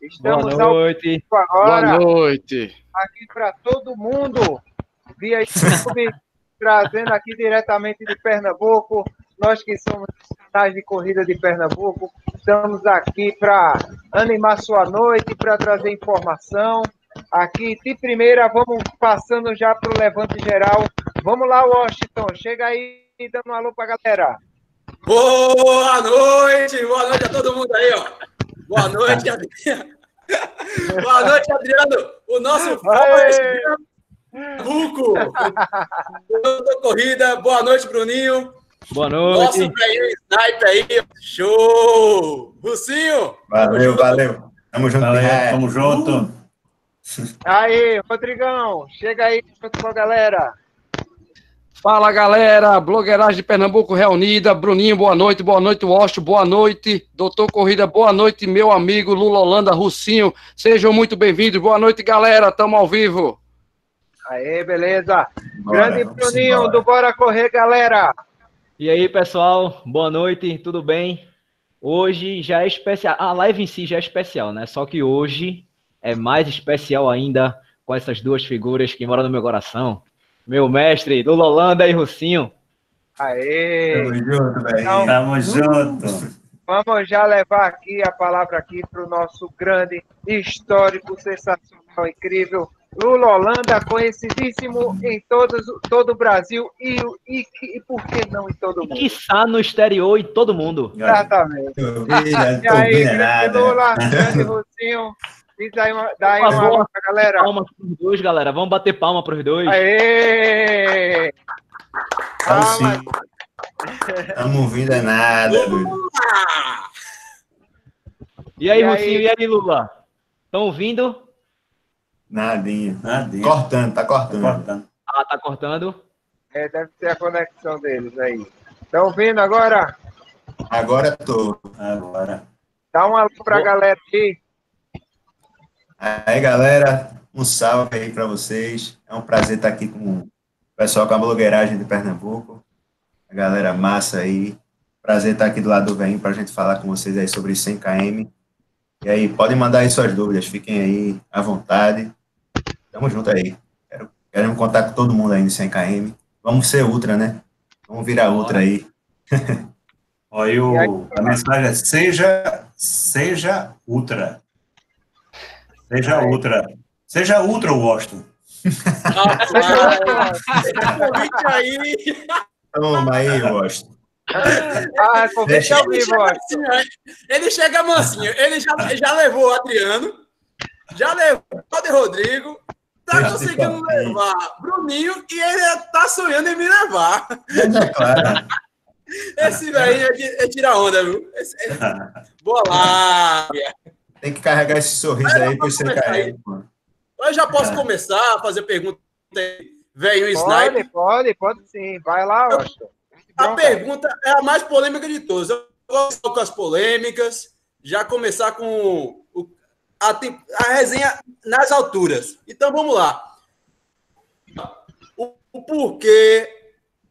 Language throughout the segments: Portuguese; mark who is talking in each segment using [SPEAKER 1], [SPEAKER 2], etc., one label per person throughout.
[SPEAKER 1] Estamos Boa noite.
[SPEAKER 2] agora. Boa noite.
[SPEAKER 1] Aqui para todo mundo, via YouTube, trazendo aqui diretamente de Pernambuco. Nós que somos canais de corrida de Pernambuco, estamos aqui para animar sua noite, para trazer informação. Aqui de primeira, vamos passando já para o levante geral. Vamos lá, Washington, chega aí dando um alô para a galera.
[SPEAKER 3] Boa noite, boa noite a todo mundo aí, ó. Boa noite, Adriano. boa noite, Adriano. O nosso Ruco. corrida. Boa noite, Bruninho.
[SPEAKER 2] Boa noite. Nosso
[SPEAKER 3] velho sniper aí. Show. Rucinho.
[SPEAKER 4] Valeu, valeu. Tamo junto. Valeu,
[SPEAKER 2] é. Tamo junto.
[SPEAKER 1] Aí, Rodrigão. Chega aí junto com a galera.
[SPEAKER 2] Fala galera, blogueiragem de Pernambuco reunida, Bruninho, boa noite, boa noite, Washington, boa noite, Doutor Corrida, boa noite, meu amigo Lula Holanda, Russinho, sejam muito bem-vindos, boa noite galera, estamos ao vivo.
[SPEAKER 1] Aê, beleza, Bora, grande Bruninho embora. do Bora Correr, galera.
[SPEAKER 5] E aí pessoal, boa noite, tudo bem? Hoje já é especial, a live em si já é especial, né? Só que hoje é mais especial ainda com essas duas figuras que moram no meu coração, meu mestre, Lula Holanda e Russinho.
[SPEAKER 1] Aê!
[SPEAKER 4] Tamo junto, velho. Então,
[SPEAKER 2] Tamo junto.
[SPEAKER 1] Vamos já levar aqui a palavra aqui para o nosso grande, histórico, sensacional, incrível, Lula Holanda, conhecidíssimo em todos, todo o Brasil e, e, e por que não em todo o mundo?
[SPEAKER 5] Quiçá no exterior e todo mundo.
[SPEAKER 1] Exatamente. e aí, grande Lula, grande Russinho, Diz aí uma, dá aí uma palma pra galera.
[SPEAKER 5] Palma pros dois, galera. Vamos bater palma pros dois.
[SPEAKER 1] Aê!
[SPEAKER 4] Palma. Estamos ouvindo é nada.
[SPEAKER 5] E aí, Lucinho? E aí, Lula? Estão ouvindo?
[SPEAKER 4] Nadinha. Nadinha. Cortando, tá cortando. tá cortando.
[SPEAKER 5] Ah, tá cortando?
[SPEAKER 1] É, deve ser a conexão deles aí. Estão ouvindo agora?
[SPEAKER 4] Agora tô. Agora.
[SPEAKER 1] Dá um alô pra Boa. galera aí.
[SPEAKER 4] Aí, galera, um salve aí para vocês. É um prazer estar aqui com o pessoal com a blogueiragem de Pernambuco. A galera massa aí. Prazer estar aqui do lado do Vem para a gente falar com vocês aí sobre 100 km. E aí, podem mandar aí suas dúvidas, fiquem aí à vontade. Tamo junto aí. Quero, queremos contar com todo mundo aí no 100 km. Vamos ser ultra, né? Vamos virar ultra aí.
[SPEAKER 2] Olha, o, a mensagem é seja, seja ultra. Seja Ai. ultra. Seja ultra, Washington.
[SPEAKER 3] Ah, aí.
[SPEAKER 4] Toma aí, Washington.
[SPEAKER 1] Ah, convite ao vivo, Washington.
[SPEAKER 3] Ele chega mansinho. Ele já, já levou o Adriano, já levou o de Rodrigo, tá Deixa conseguindo levar Bruninho e ele tá sonhando em me levar. É claro. Esse velho é, é tirar onda, viu? Esse, é... Boa lá.
[SPEAKER 4] Tem que carregar esse sorriso aí para você cair.
[SPEAKER 3] Eu já posso é. começar a fazer pergunta velho
[SPEAKER 1] sniper. Pode, pode, pode sim. Vai lá, Austin.
[SPEAKER 3] A pergunta é a mais polêmica de todas. Eu vou com as polêmicas, já começar com o, a, a resenha nas alturas. Então vamos lá. O, o porquê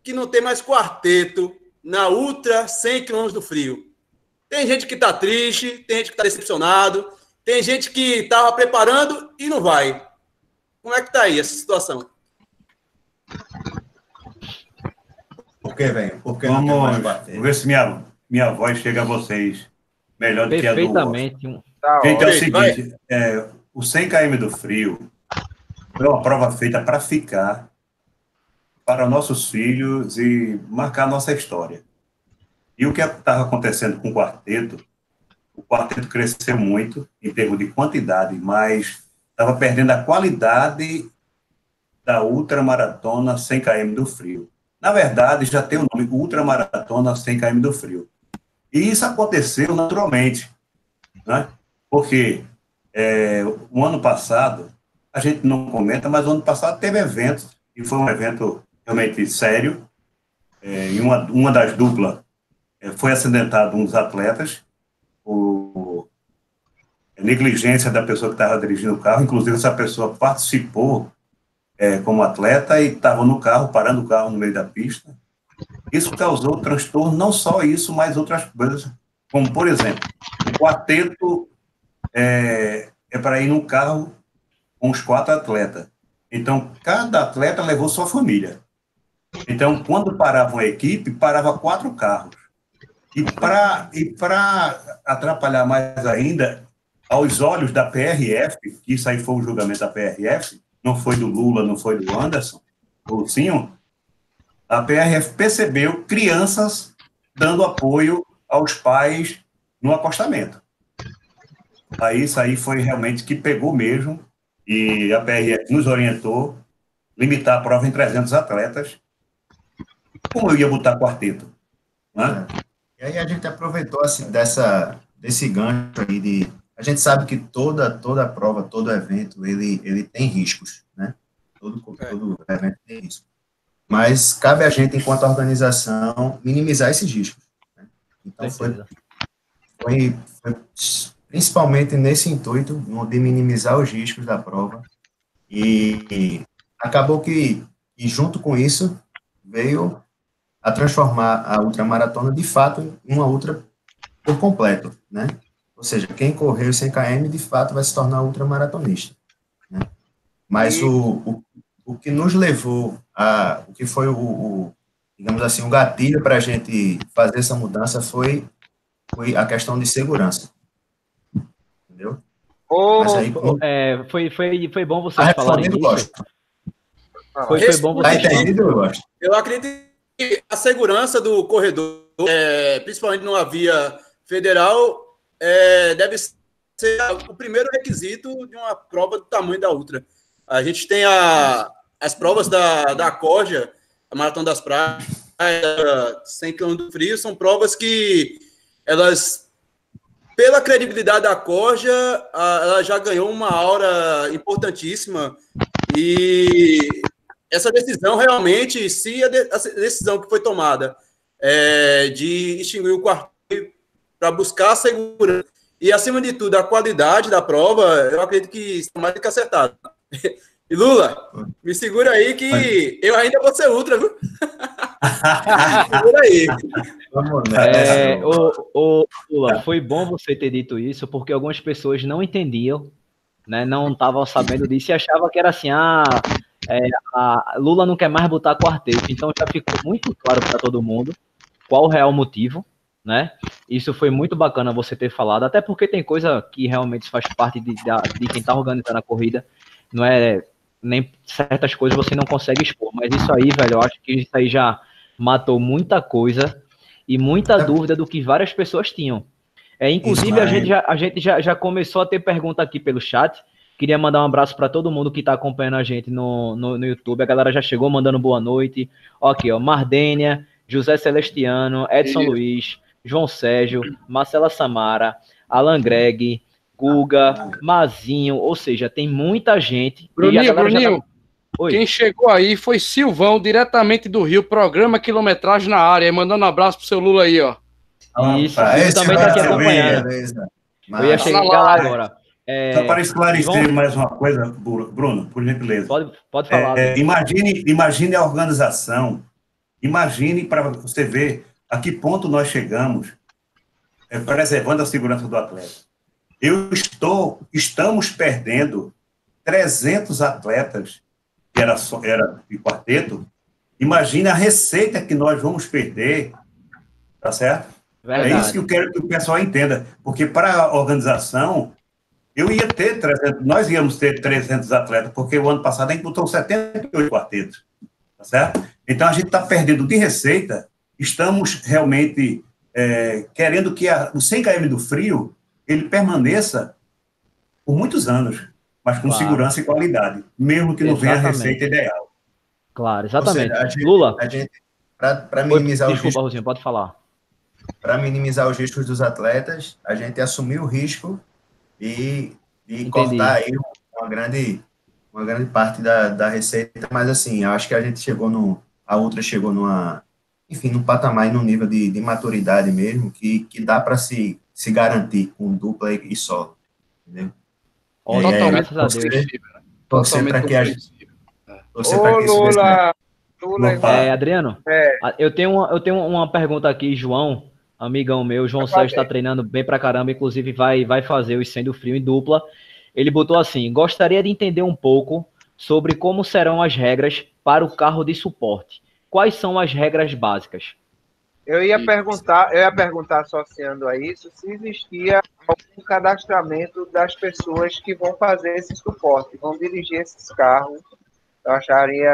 [SPEAKER 3] que não tem mais quarteto na Ultra 100 km do frio? Tem gente que está triste, tem gente que está decepcionado, tem gente que estava preparando e não vai. Como é que está aí essa situação?
[SPEAKER 4] Por que, velho? Por que
[SPEAKER 2] Vamos Vamos ver se minha, minha voz chega a vocês melhor do que a do
[SPEAKER 5] Perfeitamente.
[SPEAKER 2] Tá, Gente, é o seguinte, é, o 100 km do frio foi uma prova feita para ficar para nossos filhos e marcar nossa história. E o que estava acontecendo com o quarteto, o quarteto cresceu muito em termos de quantidade, mas estava perdendo a qualidade da ultramaratona 100 km do frio. Na verdade, já tem o nome ultramaratona 100 km do frio. E isso aconteceu naturalmente, né? porque é, o ano passado, a gente não comenta, mas o ano passado teve evento, e foi um evento realmente sério, é, uma, uma das duplas foi acidentado um dos atletas, o a negligência da pessoa que estava dirigindo o carro, inclusive essa pessoa participou é, como atleta e estava no carro, parando o carro no meio da pista. Isso causou transtorno, não só isso, mas outras coisas, como, por exemplo, o quarteto é, é para ir num carro com os quatro atletas. Então, cada atleta levou sua família. Então, quando parava uma equipe, parava quatro carros. E para e atrapalhar mais ainda, aos olhos da PRF, que isso aí foi o julgamento da PRF, não foi do Lula, não foi do Anderson, sim, a PRF percebeu crianças dando apoio aos pais no acostamento. Aí isso aí foi realmente que pegou mesmo, e a PRF nos orientou limitar a prova em 300 atletas. Como eu ia botar quarteto? Né?
[SPEAKER 4] E aí a gente aproveitou assim, dessa, desse gancho aí de a gente sabe que toda toda prova, todo evento, ele ele tem riscos, né? Todo é. todo evento tem risco. Mas cabe a gente, enquanto organização, minimizar esses riscos. Né? Então foi, foi, foi, principalmente nesse intuito de minimizar os riscos da prova e, e acabou que e junto com isso veio a transformar a ultramaratona de fato em uma ultra por completo, né? Ou seja, quem correu 100 km, de fato, vai se tornar ultramaratonista. Né? Mas e... o, o, o que nos levou a... O que foi o, o digamos assim, o gatilho para a gente fazer essa mudança foi, foi a questão de segurança. Entendeu?
[SPEAKER 5] Oh, aí, é, foi, foi, foi bom vocês falarem isso. Foi, foi bom vocês
[SPEAKER 3] tá entendido, eu, eu acredito a segurança do corredor, é, principalmente numa via federal, é, deve ser o primeiro requisito de uma prova do tamanho da Ultra. A gente tem a, as provas da, da Corja, a Maratona das Praias, 100 km do frio, são provas que elas, pela credibilidade da Corja, ela já ganhou uma aura importantíssima e essa decisão realmente, se a, decisão que foi tomada é, de extinguir o quarto para buscar a segurança e, acima de tudo, a qualidade da prova, eu acredito que está mais do que acertado. E Lula, me segura aí que eu ainda vou ser ultra, viu? segura
[SPEAKER 5] aí. É, o, o, Lula, foi bom você ter dito isso, porque algumas pessoas não entendiam, né, não estavam sabendo disso e achavam que era assim, ah, é, a Lula não quer mais botar quarteto. Então já ficou muito claro para todo mundo qual o real motivo né? Isso foi muito bacana você ter falado, até porque tem coisa que realmente faz parte de, de, quem está organizando a corrida, não é nem certas coisas você não consegue expor, mas isso aí, velho, eu acho que isso aí já matou muita coisa e muita dúvida do que várias pessoas tinham. É, inclusive, a gente, já, a gente já, já começou a ter pergunta aqui pelo chat. Queria mandar um abraço para todo mundo que está acompanhando a gente no, no, no, YouTube. A galera já chegou mandando boa noite. Ó, aqui, ó, Mardênia, José Celestiano, Edson e... Luiz, João Sérgio, Marcela Samara, Alan Greg, Guga, Mazinho, ou seja, tem muita gente.
[SPEAKER 6] Bruninho, Bruninho, tá... quem chegou aí foi Silvão, diretamente do Rio, programa quilometragem na área, mandando um abraço pro seu Lula aí, ó.
[SPEAKER 5] Isso, Opa, também tá aqui acompanhando. Eu ia chegar lá agora.
[SPEAKER 2] É, Só para esclarecer mais uma coisa, Bruno, por gentileza.
[SPEAKER 5] Pode, pode falar.
[SPEAKER 2] É, imagine, imagine a organização, imagine para você ver a que ponto nós chegamos é, preservando a segurança do atleta. Eu estou, estamos perdendo 300 atletas, que era, era de quarteto, imagine a receita que nós vamos perder, tá certo? Verdade. É isso que eu quero que o pessoal entenda, porque para a organização, eu ia ter 300, nós íamos ter 300 atletas, porque o ano passado a gente botou 78 quartetos, tá certo? Então a gente está perdendo de receita estamos realmente é, querendo que a, o 100 km do frio ele permaneça por muitos anos, mas com claro. segurança e qualidade, mesmo que não venha a receita ideal.
[SPEAKER 5] Claro, exatamente. Seja, gente, Lula.
[SPEAKER 4] Para minimizar
[SPEAKER 5] Desculpa, os riscos, pode falar.
[SPEAKER 4] Para minimizar os riscos dos atletas, a gente assumiu o risco e, e cortar aí uma grande, uma grande parte da, da receita, mas assim, acho que a gente chegou no. A outra chegou numa, enfim, num patamar e num nível de, de maturidade mesmo, que, que dá para se, se garantir com dupla e, e solo, entendeu?
[SPEAKER 6] Oh, e totalmente torcer,
[SPEAKER 4] torcer para que a gente...
[SPEAKER 5] Para que Lula, Lula, é, Adriano, é. eu, tenho uma, eu tenho uma pergunta aqui, João, amigão meu, João Sérgio está treinando bem pra caramba, inclusive vai, vai fazer o Sendo Frio em dupla. Ele botou assim: gostaria de entender um pouco sobre como serão as regras para o carro de suporte. Quais são as regras básicas?
[SPEAKER 1] Eu ia perguntar, eu ia perguntar associando a isso se existia algum cadastramento das pessoas que vão fazer esse suporte, vão dirigir esses carros. Eu acharia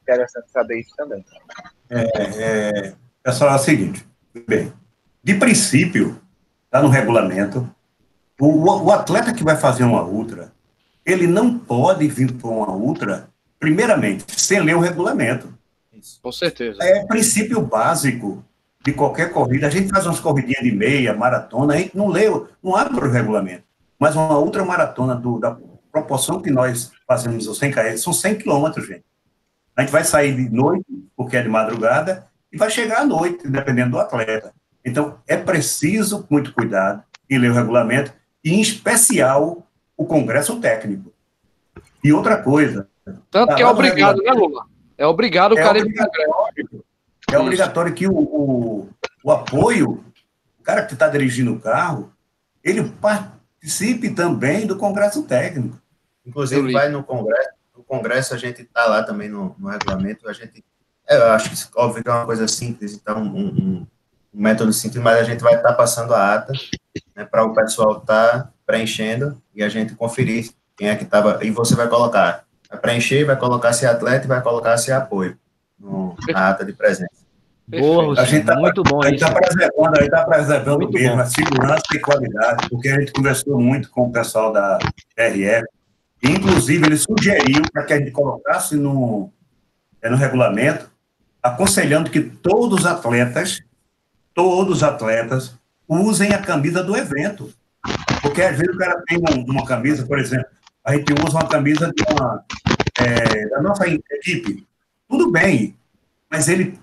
[SPEAKER 1] interessante saber isso também.
[SPEAKER 2] É, é, é o seguinte, bem, de princípio, está no regulamento, o, o atleta que vai fazer uma ultra, ele não pode vir para uma ultra, primeiramente, sem ler o regulamento.
[SPEAKER 6] Com certeza.
[SPEAKER 2] É princípio básico de qualquer corrida. A gente faz umas corridinhas de meia, maratona, a gente não lê, não abre o regulamento. Mas uma ultramaratona do, da proporção que nós fazemos os 100 km, são 100 quilômetros, gente. A gente vai sair de noite, porque é de madrugada, e vai chegar à noite, dependendo do atleta. Então, é preciso muito cuidado em ler o regulamento, e em especial o congresso técnico. E outra coisa.
[SPEAKER 6] Tanto que é obrigado, né, Lula? É obrigado o é cara
[SPEAKER 2] obrigatório, É obrigatório que o, o, o apoio, o cara que está dirigindo o carro, ele participe também do congresso técnico.
[SPEAKER 4] Inclusive, vai no congresso, no congresso a gente está lá também no, no regulamento, a gente, é, eu acho que óbvio que é uma coisa simples, então um, um, um método simples, mas a gente vai estar tá passando a ata né, para o pessoal estar tá preenchendo e a gente conferir quem é que estava, e você vai colocar, vai preencher, vai colocar se atleta e vai colocar se apoio no, na ata de presença.
[SPEAKER 5] Boa, a gente tá, muito bom.
[SPEAKER 2] A gente está preservando, a gente tá preservando mesmo bom. a segurança e qualidade, porque a gente conversou muito com o pessoal da RF, inclusive ele sugeriu para que a gente colocasse no, é, no regulamento, aconselhando que todos os atletas, todos os atletas, usem a camisa do evento. Porque às vezes o cara tem uma, camisa, por exemplo, a gente usa uma camisa de uma, é, da nossa equipe. Tudo bem, mas ele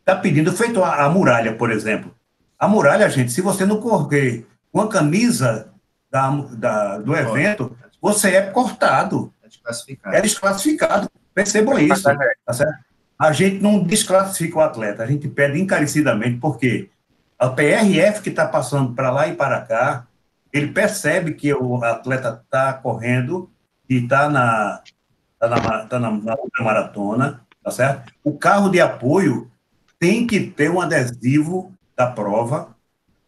[SPEAKER 2] está pedindo, feito a, a, muralha, por exemplo. A muralha, gente, se você não correr com a camisa da, da, do evento, você é cortado. É desclassificado. É desclassificado. Percebam isso. Tá certo? A gente não desclassifica o atleta, a gente pede encarecidamente, porque a PRF que está passando para lá e para cá, ele percebe que o atleta está correndo e está na, tá na, tá na, na maratona, tá certo? O carro de apoio tem que ter um adesivo da prova,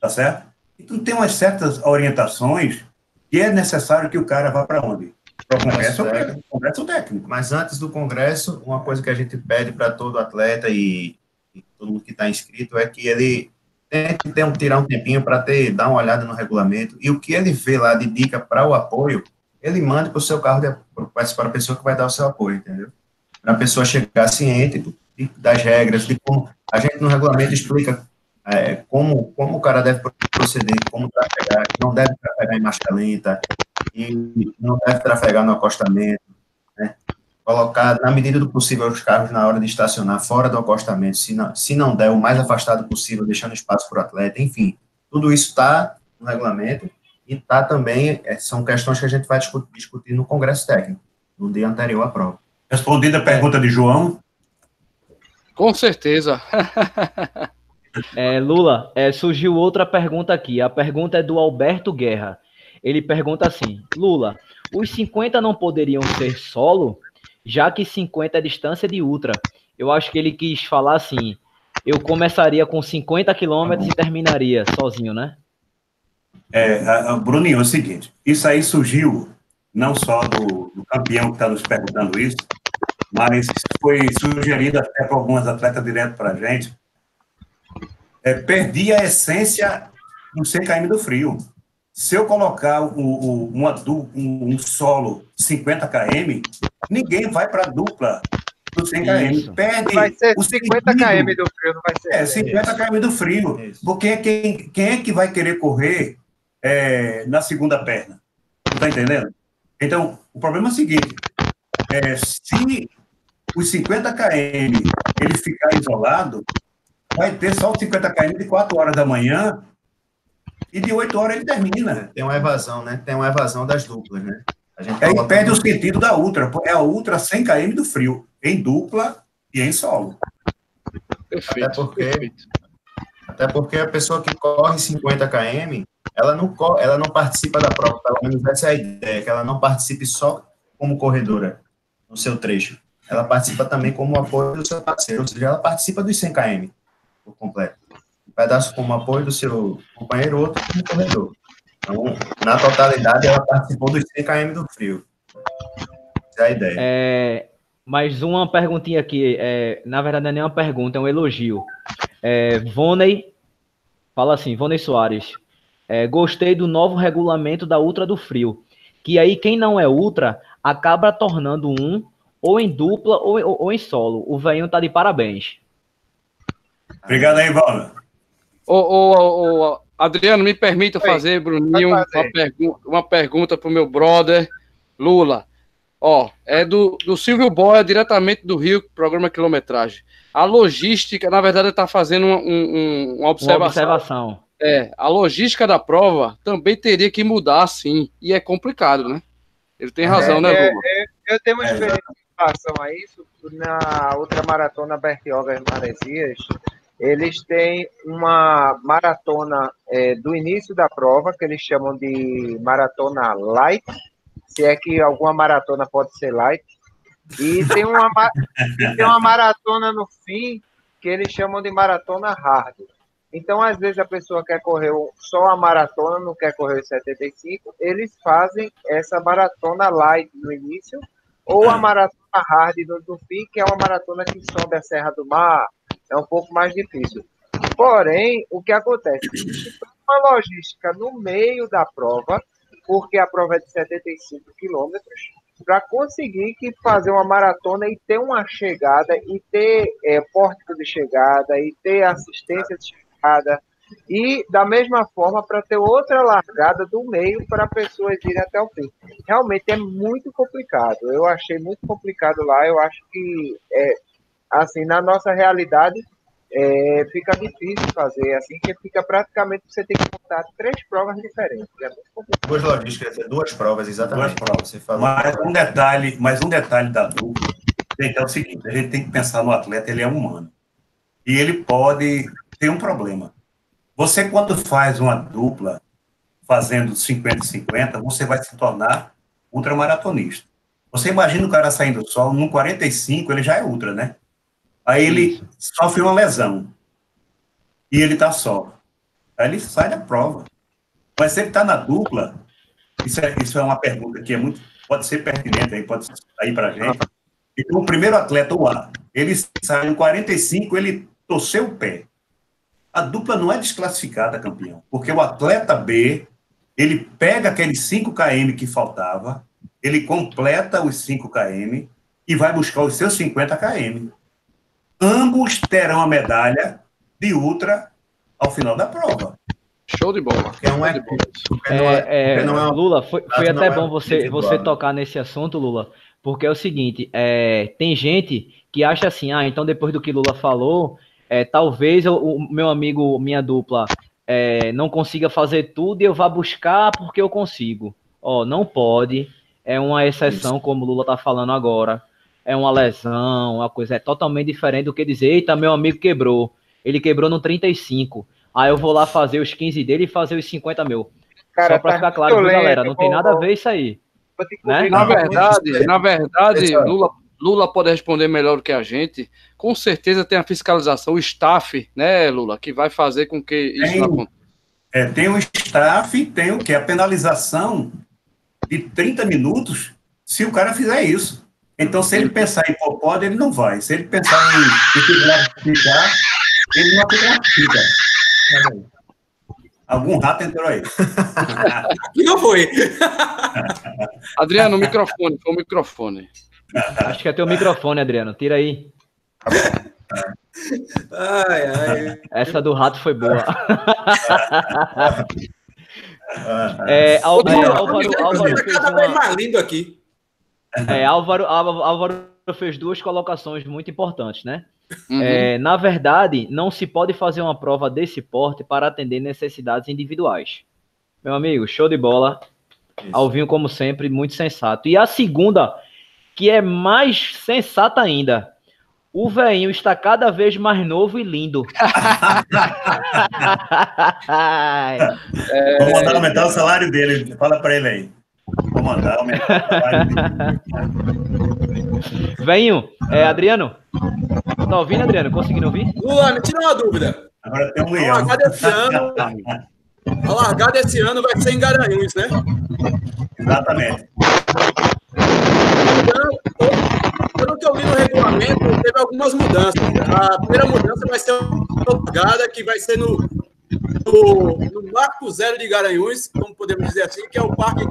[SPEAKER 2] tá certo? Então tem umas certas orientações que é necessário que o cara vá para onde? Para o congresso, técnico. congresso técnico.
[SPEAKER 4] Mas antes do congresso, uma coisa que a gente pede para todo atleta e, e todo mundo que está inscrito é que ele tente ter um, tirar um tempinho para ter dar uma olhada no regulamento e o que ele vê lá de dica para o apoio, ele manda para o seu carro para a pessoa que vai dar o seu apoio, entendeu? Para a pessoa chegar ciente das regras, de como a gente no regulamento explica é, como, como o cara deve proceder, como trafegar, não deve trafegar em marcha lenta, e não deve trafegar no acostamento, né? colocar, na medida do possível, os carros na hora de estacionar fora do acostamento, se não, se não der, o mais afastado possível, deixando espaço para o atleta, enfim, tudo isso está no regulamento e está também, é, são questões que a gente vai discutir, discutir no congresso técnico, no dia anterior à prova.
[SPEAKER 2] Respondida a pergunta de João.
[SPEAKER 6] Com certeza.
[SPEAKER 5] é, Lula, é, surgiu outra pergunta aqui. A pergunta é do Alberto Guerra. Ele pergunta assim: Lula, os 50 não poderiam ser solo? já que 50 é distância de ultra. Eu acho que ele quis falar assim: eu começaria com 50 quilômetros e terminaria sozinho, né?
[SPEAKER 2] É, a, a Bruninho, é o seguinte: isso aí surgiu não só do, do campeão que está nos perguntando isso, mas foi sugerido até por algumas atletas direto para a gente. É, perdi a essência do 100 km do frio. Se eu colocar o, o, uma, um, um solo 50 km, ninguém vai para a dupla do 100 km. Perde
[SPEAKER 1] vai ser 50 km do frio, não vai ser.
[SPEAKER 2] É, 50 km do frio. Isso. Porque quem, quem é que vai querer correr é, na segunda perna? Está entendendo? Então, o problema é o seguinte: é, se os 50 km ele ficar isolado, vai ter só os 50 km de 4 horas da manhã e de 8 horas ele termina.
[SPEAKER 4] Tem uma evasão, né? Tem uma evasão das duplas, né?
[SPEAKER 2] A gente Aí perde o sentido da Ultra. É a Ultra 100 km do frio, em dupla e em solo.
[SPEAKER 4] Perfeito. Até porque, perfeito. Até porque a pessoa que corre 50 km, ela não, ela não participa da prova, pelo menos essa é a ideia, que ela não participe só como corredora no seu trecho. Ela participa também como apoio do seu parceiro, ou seja, ela participa dos 100 km por completo. Um pedaço como apoio do seu companheiro, outro como corredor. Então, na totalidade, ela participou dos 100 km do frio. Essa é a ideia.
[SPEAKER 5] É, mais uma perguntinha aqui. É, na verdade, não é nem uma pergunta, é um elogio. É, Voney fala assim: Voney Soares. É, gostei do novo regulamento da Ultra do Frio. Que aí quem não é Ultra acaba tornando um ou em dupla ou, ou, ou em solo. O velhinho tá de parabéns.
[SPEAKER 2] Obrigado aí, Vala.
[SPEAKER 6] Ô, ô, ô, Adriano, me permita Oi, fazer, Bruninho, fazer. Uma, pergu uma pergunta pro meu brother Lula. Ó, é do, do Silvio Boia, diretamente do Rio, programa Quilometragem. A logística, na verdade, está fazendo um, um, uma observação. Uma observação. É, a logística da prova também teria que mudar, sim. E é complicado, né? Ele tem razão, é, né, Lula?
[SPEAKER 1] É, eu tenho uma experiência em relação a isso. Na outra maratona Bertioga Maresias, eles têm uma maratona é, do início da prova, que eles chamam de maratona light, se é que alguma maratona pode ser light. E tem uma, tem uma maratona no fim que eles chamam de maratona hard. Então, às vezes, a pessoa quer correr só a maratona, não quer correr os 75, eles fazem essa maratona light no início, ou a maratona hard no, no fim, que é uma maratona que sobe a Serra do Mar, é um pouco mais difícil. Porém, o que acontece? Uma logística no meio da prova, porque a prova é de 75 quilômetros, para conseguir que fazer uma maratona e ter uma chegada, e ter é, pórtico de chegada, e ter assistência de chegada, e da mesma forma para ter outra largada do meio para pessoas irem até o fim. Realmente é muito complicado. Eu achei muito complicado lá. Eu acho que é, assim na nossa realidade é, fica difícil fazer assim, que fica praticamente você tem que montar três provas diferentes. É
[SPEAKER 4] duas logísticas, duas provas, exatamente. Duas provas.
[SPEAKER 2] Você falou. Mas um detalhe, mas um detalhe da dupla é o seguinte: a gente tem que pensar no atleta, ele é humano. E ele pode ter um problema. Você, quando faz uma dupla fazendo 50-50, você vai se tornar ultramaratonista. Você imagina o cara saindo só, no 45 ele já é ultra, né? Aí ele sofre uma lesão. E ele tá só. Aí ele sai da prova. Mas se ele tá na dupla, isso é, isso é uma pergunta que é muito, pode ser pertinente aí, pode sair pra gente. Então, o primeiro atleta, o A, ele sai em 45, ele torceu o pé. A dupla não é desclassificada, campeão, porque o atleta B, ele pega aqueles 5 km que faltava, ele completa os 5 km e vai buscar os seus 50 km ambos terão a medalha de ultra ao final da prova.
[SPEAKER 6] Show de bola.
[SPEAKER 5] Não é, é, é, não é, Lula, foi, foi até é bom você, você tocar nesse assunto, Lula, porque é o seguinte, é, tem gente que acha assim, ah, então depois do que Lula falou, é, talvez o, o, meu amigo, minha dupla, é, não consiga fazer tudo e eu vá buscar porque eu consigo. Ó, não pode, é uma exceção, Isso. como o Lula tá falando agora é uma lesão, uma coisa é totalmente diferente do que dizer, eita, meu amigo quebrou. Ele quebrou no 35. Aí eu vou lá fazer os 15 dele e fazer os 50 mil. Cara, Só pra tá ficar claro, viu, galera? Não tem nada a ver isso aí.
[SPEAKER 6] Né? Na verdade, na verdade, Lula, Lula pode responder melhor do que a gente. Com certeza tem a fiscalização, o staff, né, Lula, que vai fazer com que isso
[SPEAKER 2] tem, aconteça. É, tem o staff, tem o que? A penalização de 30 minutos se o cara fizer isso. Então, se ele pensar em Popode, ele não vai. Se ele pensar em classificar, ele não classifica. Algum rato entrou aí.
[SPEAKER 3] E não foi.
[SPEAKER 6] Adriano, o microfone, foi o microfone.
[SPEAKER 5] Acho que é teu microfone, Adriano. Tira aí. Ai, ai. Essa do rato foi boa. é, Álvaro, Álvaro, Álvaro fez uma... mais lindo aqui. É, Álvaro, Álvaro fez duas colocações muito importantes, né? Uhum. É, na verdade, não se pode fazer uma prova desse porte para atender necessidades individuais. Meu amigo, show de bola. Isso. Alvinho, como sempre, muito sensato. E a segunda, que é mais sensata ainda. O veinho está cada vez mais novo e lindo.
[SPEAKER 2] é... Vou mandar aumentar o salário dele. Fala para ele aí. Vou mandar aumentar o
[SPEAKER 5] dele. Veinho, é, Adriano? Tá ouvindo, Adriano? Conseguindo ouvir?
[SPEAKER 3] Lula, me tira uma dúvida.
[SPEAKER 2] Agora tem um leão.
[SPEAKER 3] A largada esse ano, a largada esse ano vai ser em Garanhuns, né?
[SPEAKER 2] Exatamente.
[SPEAKER 3] Então, pelo que eu li no regulamento, teve algumas mudanças. A primeira mudança vai ser uma largada que vai ser no, no, no Marco Zero de Garanhuns, como podemos dizer assim, que é o Parque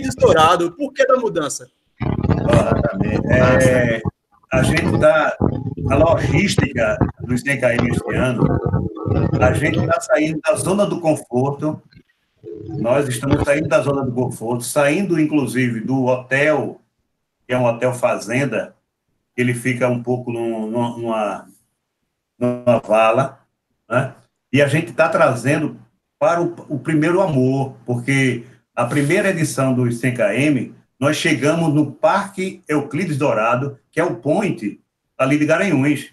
[SPEAKER 3] Estourado. Por que da mudança?
[SPEAKER 2] É, a gente está. A logística dos CKM este ano, a gente está saindo da zona do conforto. Nós estamos saindo da zona do conforto, saindo inclusive do hotel, que é um hotel fazenda, ele fica um pouco numa, numa vala, né? E a gente está trazendo para o, o, primeiro amor, porque a primeira edição do 100KM, nós chegamos no Parque Euclides Dourado, que é o point ali de Garanhuns.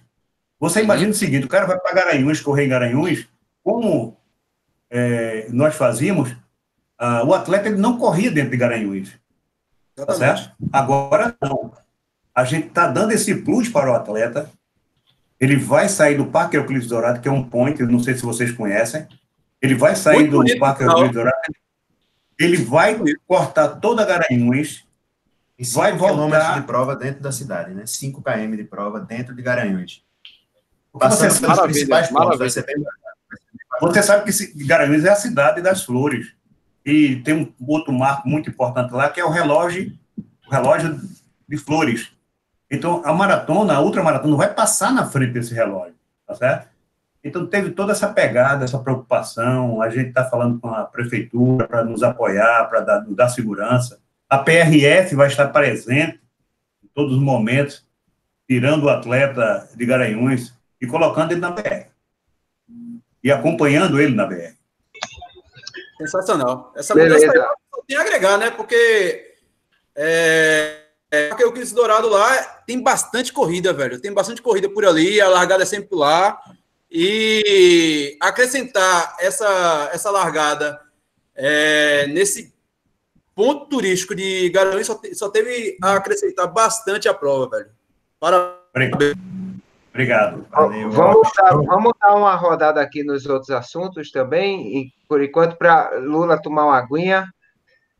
[SPEAKER 2] Você imagina o seguinte, o cara vai para Garanhuns, correr em Garanhuns, como é, nós fazíamos, uh, o atleta ele não corria dentro de Garanhuns. Tá certo? Agora não. A gente está dando esse plus para o atleta. Ele vai sair do Parque Euclides Dourado, que é um point, não sei se vocês conhecem. Ele vai sair Muito do bonito, Parque Euclides Dourado. Ele vai cortar toda a Garanhuns.
[SPEAKER 4] E vai voltar de prova dentro da cidade, né? 5 km de prova dentro de Garanhuns.
[SPEAKER 2] Passando você pelos principais pontos, vai ser bem Você sabe que Garanhuns é a cidade das flores. E tem um outro marco muito importante lá, que é o relógio, o relógio de flores. Então, a maratona, a ultramaratona, vai passar na frente desse relógio, tá certo? Então, teve toda essa pegada, essa preocupação. A gente está falando com a prefeitura para nos apoiar, para dar, dar segurança. A PRF vai estar presente em todos os momentos, tirando o atleta de Garanhuns e colocando ele na BR. E acompanhando ele na BR.
[SPEAKER 3] Sensacional. Essa Beleza. mudança aí tem a agregar, né? Porque é, é, porque o Cristo Dourado lá tem bastante corrida, velho. Tem bastante corrida por ali, a largada é sempre lá. E acrescentar essa, essa largada é, nesse ponto turístico de Garanhuns só, só teve a acrescentar bastante a prova, velho.
[SPEAKER 2] Parabéns. Obrigado.
[SPEAKER 1] Valeu. Vamos, dar, vamos dar uma rodada aqui nos outros assuntos também, e por enquanto, para Lula tomar uma aguinha.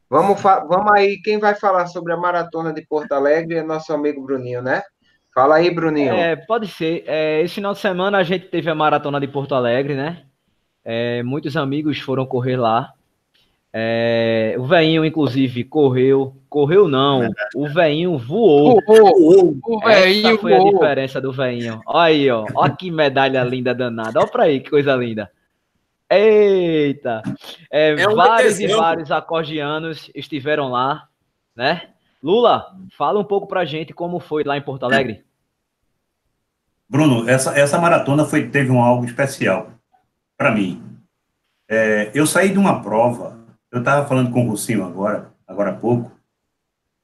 [SPEAKER 1] Vamos, vamos aí, quem vai falar sobre a maratona de Porto Alegre é nosso amigo Bruninho, né? Fala aí, Bruninho.
[SPEAKER 5] É, pode ser. É, esse final de semana a gente teve a maratona de Porto Alegre, né? É, muitos amigos foram correr lá. É, o veinho, inclusive, correu. Correu não. O veinho voou.
[SPEAKER 6] voou. O veinho
[SPEAKER 5] foi voou. a diferença do veinho. Olha aí, ó. Olha que medalha linda danada. Olha pra aí, que coisa linda. Eita! É, é um vários e vários acordianos estiveram lá, né? Lula, fala um pouco pra gente como foi lá em Porto Alegre.
[SPEAKER 2] Bruno, essa, essa maratona foi, teve um algo especial para mim. É, eu saí de uma prova eu estava falando com o Rocinho agora, agora há pouco.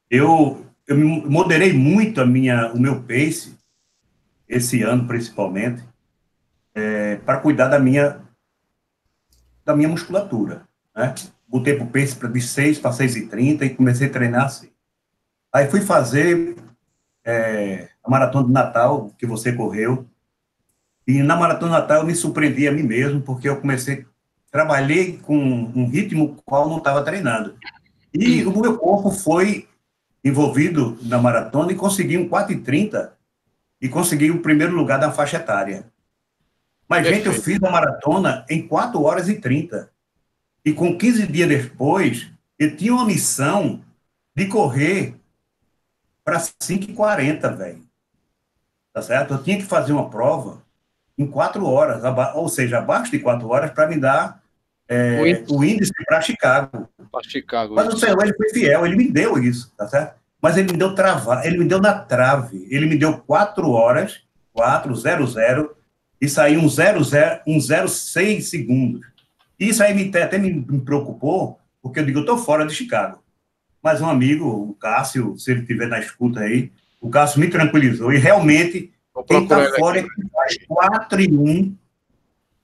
[SPEAKER 2] Eu, eu moderei muito a minha, o meu pace, esse ano principalmente, é, para cuidar da minha, da minha musculatura. Né? Botei para o pace de 6 para 6 e 30 e comecei a treinar assim. Aí fui fazer é, a maratona de Natal, que você correu, e na maratona de Natal eu me surpreendi a mim mesmo, porque eu comecei trabalhei com um ritmo qual não estava treinando. E o meu corpo foi envolvido na maratona e consegui um 4,30 e consegui o primeiro lugar da faixa etária. Mas, Perfeito. gente, eu fiz a maratona em 4 horas e 30. E com 15 dias depois, eu tinha uma missão de correr para 5,40, velho. Tá certo? Eu tinha que fazer uma prova em 4 horas, ou seja, abaixo de 4 horas, para me dar é, o índice, para Chicago.
[SPEAKER 6] Para Chicago.
[SPEAKER 2] Mas o Senhor, ele foi fiel, ele me deu isso, tá certo? Mas ele me deu travar, ele me deu na trave. Ele me deu 4 horas, 4, 0, 0, e saiu um 0, 0, um 0, 6 segundos. Isso aí me, até me, me preocupou, porque eu digo, eu estou fora de Chicago. Mas um amigo, o Cássio, se ele estiver na escuta aí, o Cássio me tranquilizou, e realmente Quem tá fora é que faz 4 e 1,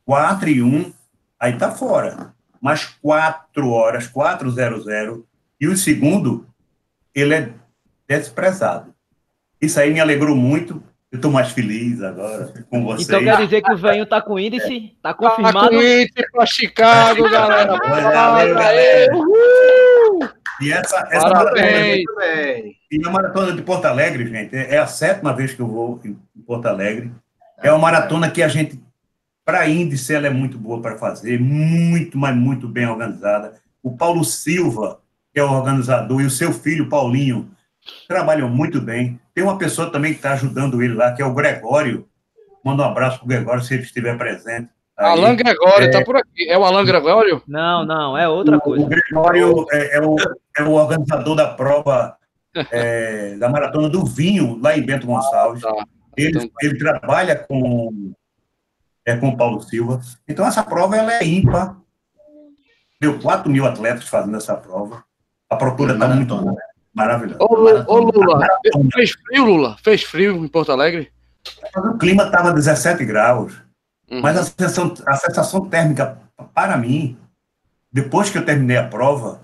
[SPEAKER 2] 4 e 1, aí tá fora. Mas 4 horas, 4 0 0, e o segundo, ele é desprezado. Isso aí me alegrou muito, eu tô mais feliz agora com vocês.
[SPEAKER 5] Então quer dizer que o velho tá com índice? Tá confirmado? Tá com
[SPEAKER 6] índice pra Chicago, galera.
[SPEAKER 2] Valeu,
[SPEAKER 6] Aê, uhul!
[SPEAKER 2] E essa, essa
[SPEAKER 6] Parabéns.
[SPEAKER 2] maratona, e a maratona de Porto Alegre, gente, é a sétima vez que eu vou em Porto Alegre. É uma maratona que a gente, para índice, ela é muito boa para fazer, muito, mas muito bem organizada. O Paulo Silva, que é o organizador, e o seu filho, Paulinho, trabalham muito bem. Tem uma pessoa também que está ajudando ele lá, que é o Gregório. Manda um abraço para o Gregório, se ele estiver presente. Aí,
[SPEAKER 6] Alan Gregório,
[SPEAKER 2] é...
[SPEAKER 6] tá por aqui. É o Alan Gregório?
[SPEAKER 5] Não, não, é outra coisa.
[SPEAKER 2] O Gregório é, é, o, é o organizador da prova é, da Maratona do Vinho, lá em Bento Gonçalves.
[SPEAKER 6] Ah, tá.
[SPEAKER 2] Ele,
[SPEAKER 6] Então-
[SPEAKER 2] ele trabalha com, é, com o Paulo Silva. Então, essa prova ela é ímpar. Deu 4 mil atletas fazendo essa prova. A procura está muito boa. Maravilhosa.
[SPEAKER 6] Ô, ô, Lula,
[SPEAKER 2] Maratona.
[SPEAKER 6] fez frio, Lula? Fez frio em Porto Alegre?
[SPEAKER 2] O clima estava 17 graus.
[SPEAKER 6] Uhum.
[SPEAKER 2] Mas a sensação, a sensação térmica, para mim, depois que eu terminei a prova,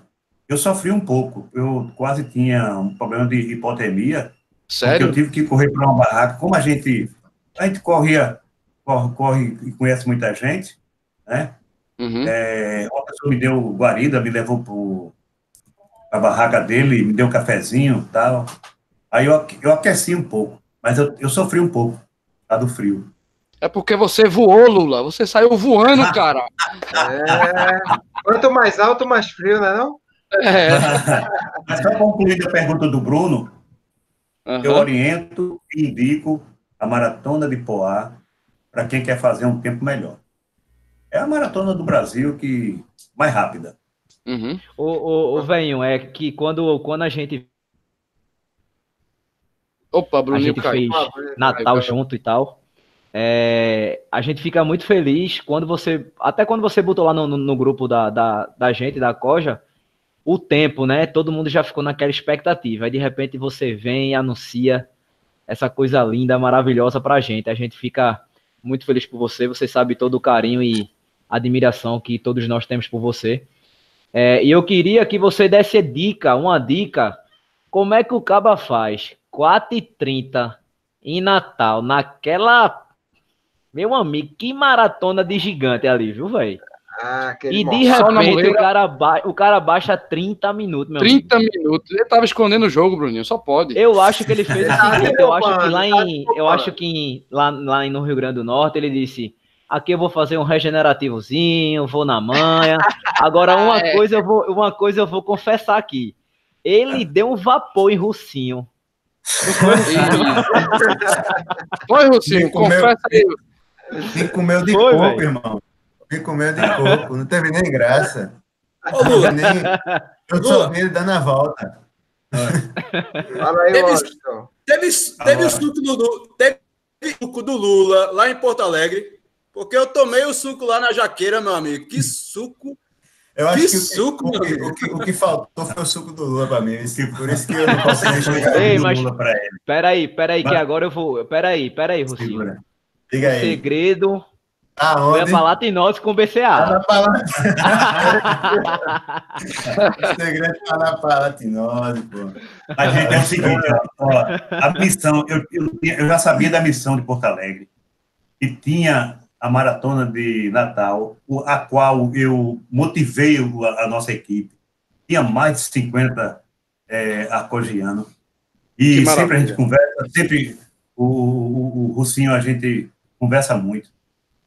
[SPEAKER 2] eu sofri um pouco. Eu quase tinha um problema de hipotermia, porque eu
[SPEAKER 6] Sério?
[SPEAKER 2] tive que correr para uma barraca. Como a gente, a gente corria, corre, corre e conhece muita gente, né?
[SPEAKER 6] Uhum.
[SPEAKER 2] É, uma pessoa me deu guarida, me levou para a barraca dele, me deu um cafezinho e tal. Aí eu, eu aqueci um pouco, mas eu, eu sofri um pouco, tá, do frio.
[SPEAKER 6] É porque você voou, Lula. Você saiu voando, cara.
[SPEAKER 1] É, quanto mais alto, mais frio, né? Não?
[SPEAKER 6] É.
[SPEAKER 2] Mas só concluindo a pergunta do Bruno, eu
[SPEAKER 6] Aham.
[SPEAKER 2] oriento e indico a maratona de Poá para quem quer fazer um tempo melhor. É a maratona do Brasil que mais rápida.
[SPEAKER 6] Uhum.
[SPEAKER 5] O, o, o velho, é que quando, quando a gente,
[SPEAKER 6] Opa,
[SPEAKER 5] a
[SPEAKER 6] Bruninho
[SPEAKER 5] gente
[SPEAKER 6] caiu.
[SPEAKER 5] fez Natal junto e tal, é, a gente fica muito feliz quando você, até quando você botou lá no, no, no grupo da, da, da gente, da Coja, o tempo, né? Todo mundo já ficou naquela expectativa. Aí de repente você vem e anuncia essa coisa linda, maravilhosa pra gente. A gente fica muito feliz por você. Você sabe todo o carinho e admiração que todos nós temos por você. É, e eu queria que você desse dica, uma dica, como é que o Caba faz 4h30 em Natal, naquela. Meu amigo, que maratona de gigante ali, viu, velho?
[SPEAKER 1] Ah,
[SPEAKER 5] E de repente o cara, ba... o cara baixa 30 minutos, meu amigo.
[SPEAKER 6] 30 minutos. Ele tava escondendo o jogo, Bruninho. Só pode.
[SPEAKER 5] Eu acho que ele fez o
[SPEAKER 1] Tá
[SPEAKER 5] seguinte, eu acho que lá
[SPEAKER 1] tá
[SPEAKER 5] em, eu acho que lá, lá no Rio Grande do Norte ele disse, aqui eu vou fazer um regenerativozinho, vou na manha. Agora uma
[SPEAKER 6] É.
[SPEAKER 5] coisa eu vou, uma coisa eu vou confessar aqui. Ele deu um vapor em Russinho.
[SPEAKER 6] Foi,
[SPEAKER 4] comeu.
[SPEAKER 6] confessa aí.
[SPEAKER 4] Nem comeu de
[SPEAKER 5] velho.
[SPEAKER 4] irmão. Nem comeu de coco. Não teve nem graça.
[SPEAKER 3] Ô, Lula,
[SPEAKER 4] Nem... Eu
[SPEAKER 3] Lula.
[SPEAKER 4] só vi ele dando a volta.
[SPEAKER 1] Fala aí,
[SPEAKER 3] Teve-
[SPEAKER 1] Washington.
[SPEAKER 3] teve, teve o suco do, teve o suco do Lula lá em Porto Alegre, porque eu tomei o suco lá na jaqueira, meu amigo. Que suco!
[SPEAKER 4] Eu acho
[SPEAKER 3] Que
[SPEAKER 4] que, o-
[SPEAKER 3] suco,
[SPEAKER 4] o, que, o, que, o que faltou foi o suco do Lula pra mim. Esse- Por isso que eu não posso enxergar.
[SPEAKER 5] Ei,
[SPEAKER 2] Do
[SPEAKER 5] mas-
[SPEAKER 2] Lula pra ele.
[SPEAKER 5] Peraí, peraí, que
[SPEAKER 2] Vai.
[SPEAKER 5] agora eu vou. Peraí, peraí.
[SPEAKER 4] Diga
[SPEAKER 5] O
[SPEAKER 4] aí.
[SPEAKER 5] Segredo foi a
[SPEAKER 4] Aonde?
[SPEAKER 5] Palatinose com
[SPEAKER 4] Tá
[SPEAKER 5] BCA.
[SPEAKER 4] na palavra. O segredo tá na palatinose, pô.
[SPEAKER 2] A gente é o seguinte, ó, a missão, eu, eu, eu já sabia da missão de Porto Alegre, e tinha a maratona de Natal, a qual eu motivei a, a nossa equipe. Tinha mais de 50 é, arcogianos. E sempre a gente conversa, sempre o, o, o a gente conversa muito.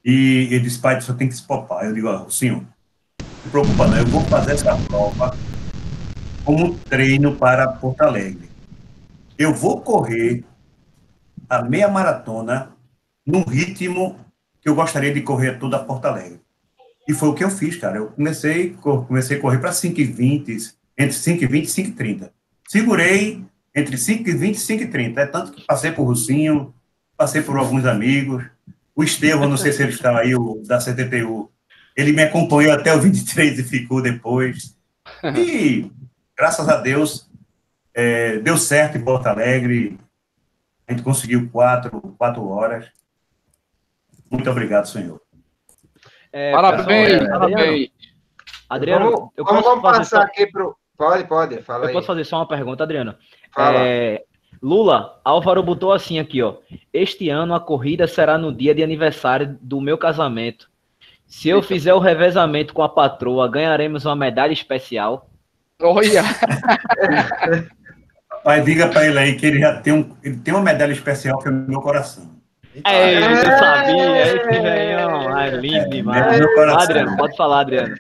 [SPEAKER 2] E ele disse, pai, só tem que se poupar. Eu digo, ó, Russinho, não se preocupa não, eu vou fazer essa prova como treino para Porto Alegre. Eu vou correr a meia maratona num ritmo que eu gostaria de correr toda Porto Alegre. E foi o que eu fiz, cara. Eu comecei, co- comecei a correr para 5h20, entre 5h20 e 5h30. Segurei entre 5h20 e 5h30. É tanto que passei por Russinho, passei por alguns amigos. O Estevão, não sei se ele está aí, o da CTTU, ele me acompanhou até o 23 e ficou depois. E, graças a Deus, é, deu certo em Porto Alegre. A gente conseguiu quatro, quatro horas. Muito obrigado, senhor.
[SPEAKER 6] É, parabéns, pessoal, é, parabéns.
[SPEAKER 1] Adriano, vamos, eu posso vamos passar só... aqui para Pode, pode, fala
[SPEAKER 5] eu
[SPEAKER 1] aí.
[SPEAKER 5] posso fazer só uma pergunta, Adriano? É, Lula, Álvaro botou assim aqui, ó. Este ano a corrida será no dia de aniversário do meu casamento. Se eu fizer o revezamento com a patroa, ganharemos uma medalha especial.
[SPEAKER 6] Olha!
[SPEAKER 2] Pai, diga para ele aí que ele já tem, um, ele tem uma medalha especial que é no meu coração.
[SPEAKER 5] É, eu sabia, esse velhão. É lindo demais. Adriano, pode falar, Adriano.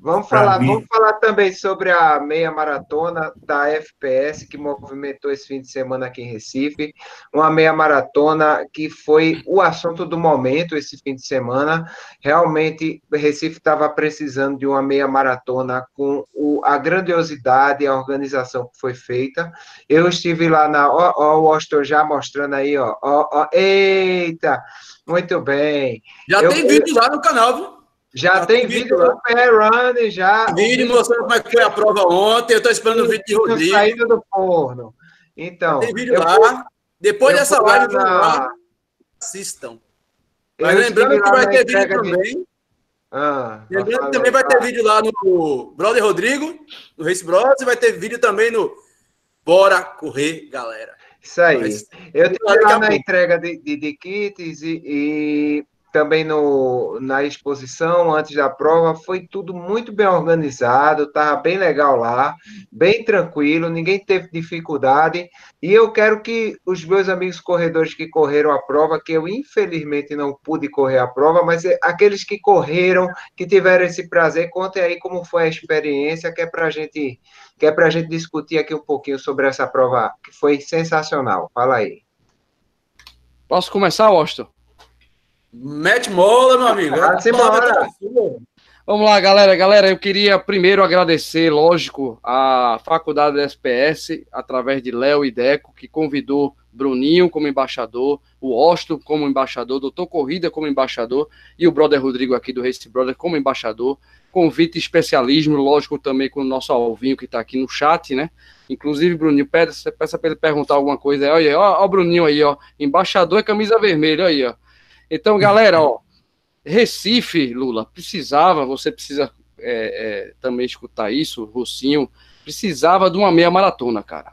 [SPEAKER 1] Vamos falar, vamos falar também sobre a meia maratona da FPS que movimentou esse fim de semana aqui em Recife. Uma meia maratona que foi o assunto do momento esse fim de semana. Realmente, Recife estava precisando de uma meia maratona com o, a grandiosidade e a organização que foi feita. Eu estive lá na. Ó, ó o Austin já mostrando aí, ó. ó, ó eita! Muito bem.
[SPEAKER 3] Já Eu, tem vídeo lá no canal, viu?
[SPEAKER 1] Já, já tem, vídeo do Run, já.
[SPEAKER 3] Vídeo mostrando como é que foi a prova ontem. Eu estou esperando o vídeo de Rodrigo.
[SPEAKER 1] Saindo do forno. Então.
[SPEAKER 3] tem vídeo lá. Vou, Depois dessa live, na... lá, assistam. Mas lembrando que vai ter vídeo de... também. Ah, lembrando que também vai ter vídeo lá no Brother Rodrigo, no Race Bros, e vai ter vídeo também no Bora Correr, galera.
[SPEAKER 1] Isso aí. Mas, eu tive lá na entrega de, de, de kits e, e também no, na exposição, antes da prova, foi tudo muito bem organizado, estava bem legal lá, bem tranquilo, ninguém teve dificuldade. E eu quero que os meus amigos corredores que correram a prova, que eu infelizmente não pude correr a prova, mas é aqueles que correram, que tiveram esse prazer, contem aí como foi a experiência, que é para gente, que é a gente discutir aqui um pouquinho sobre essa prova, que foi sensacional. Fala aí.
[SPEAKER 6] Posso começar, Austin?
[SPEAKER 3] Mete mola, meu amigo.
[SPEAKER 6] Vamos lá, galera. Galera, eu queria primeiro agradecer, lógico, a Faculdade da SPS, através de Léo e Deco, que convidou Bruninho como embaixador, o Osto como embaixador, Doutor Corrida como embaixador e o Brother Rodrigo aqui do Race Brother como embaixador. Convite especialismo, lógico, também com o nosso Alvinho que está aqui no chat, né? Inclusive, Bruninho, peça, peça para ele perguntar alguma coisa. Olha, ó, ó, o Bruninho aí, ó. Embaixador é camisa vermelha, aí, ó. Então, galera, ó, Recife, Lula, precisava, você precisa é, é, também escutar isso, Rocinho, precisava de uma meia maratona, cara.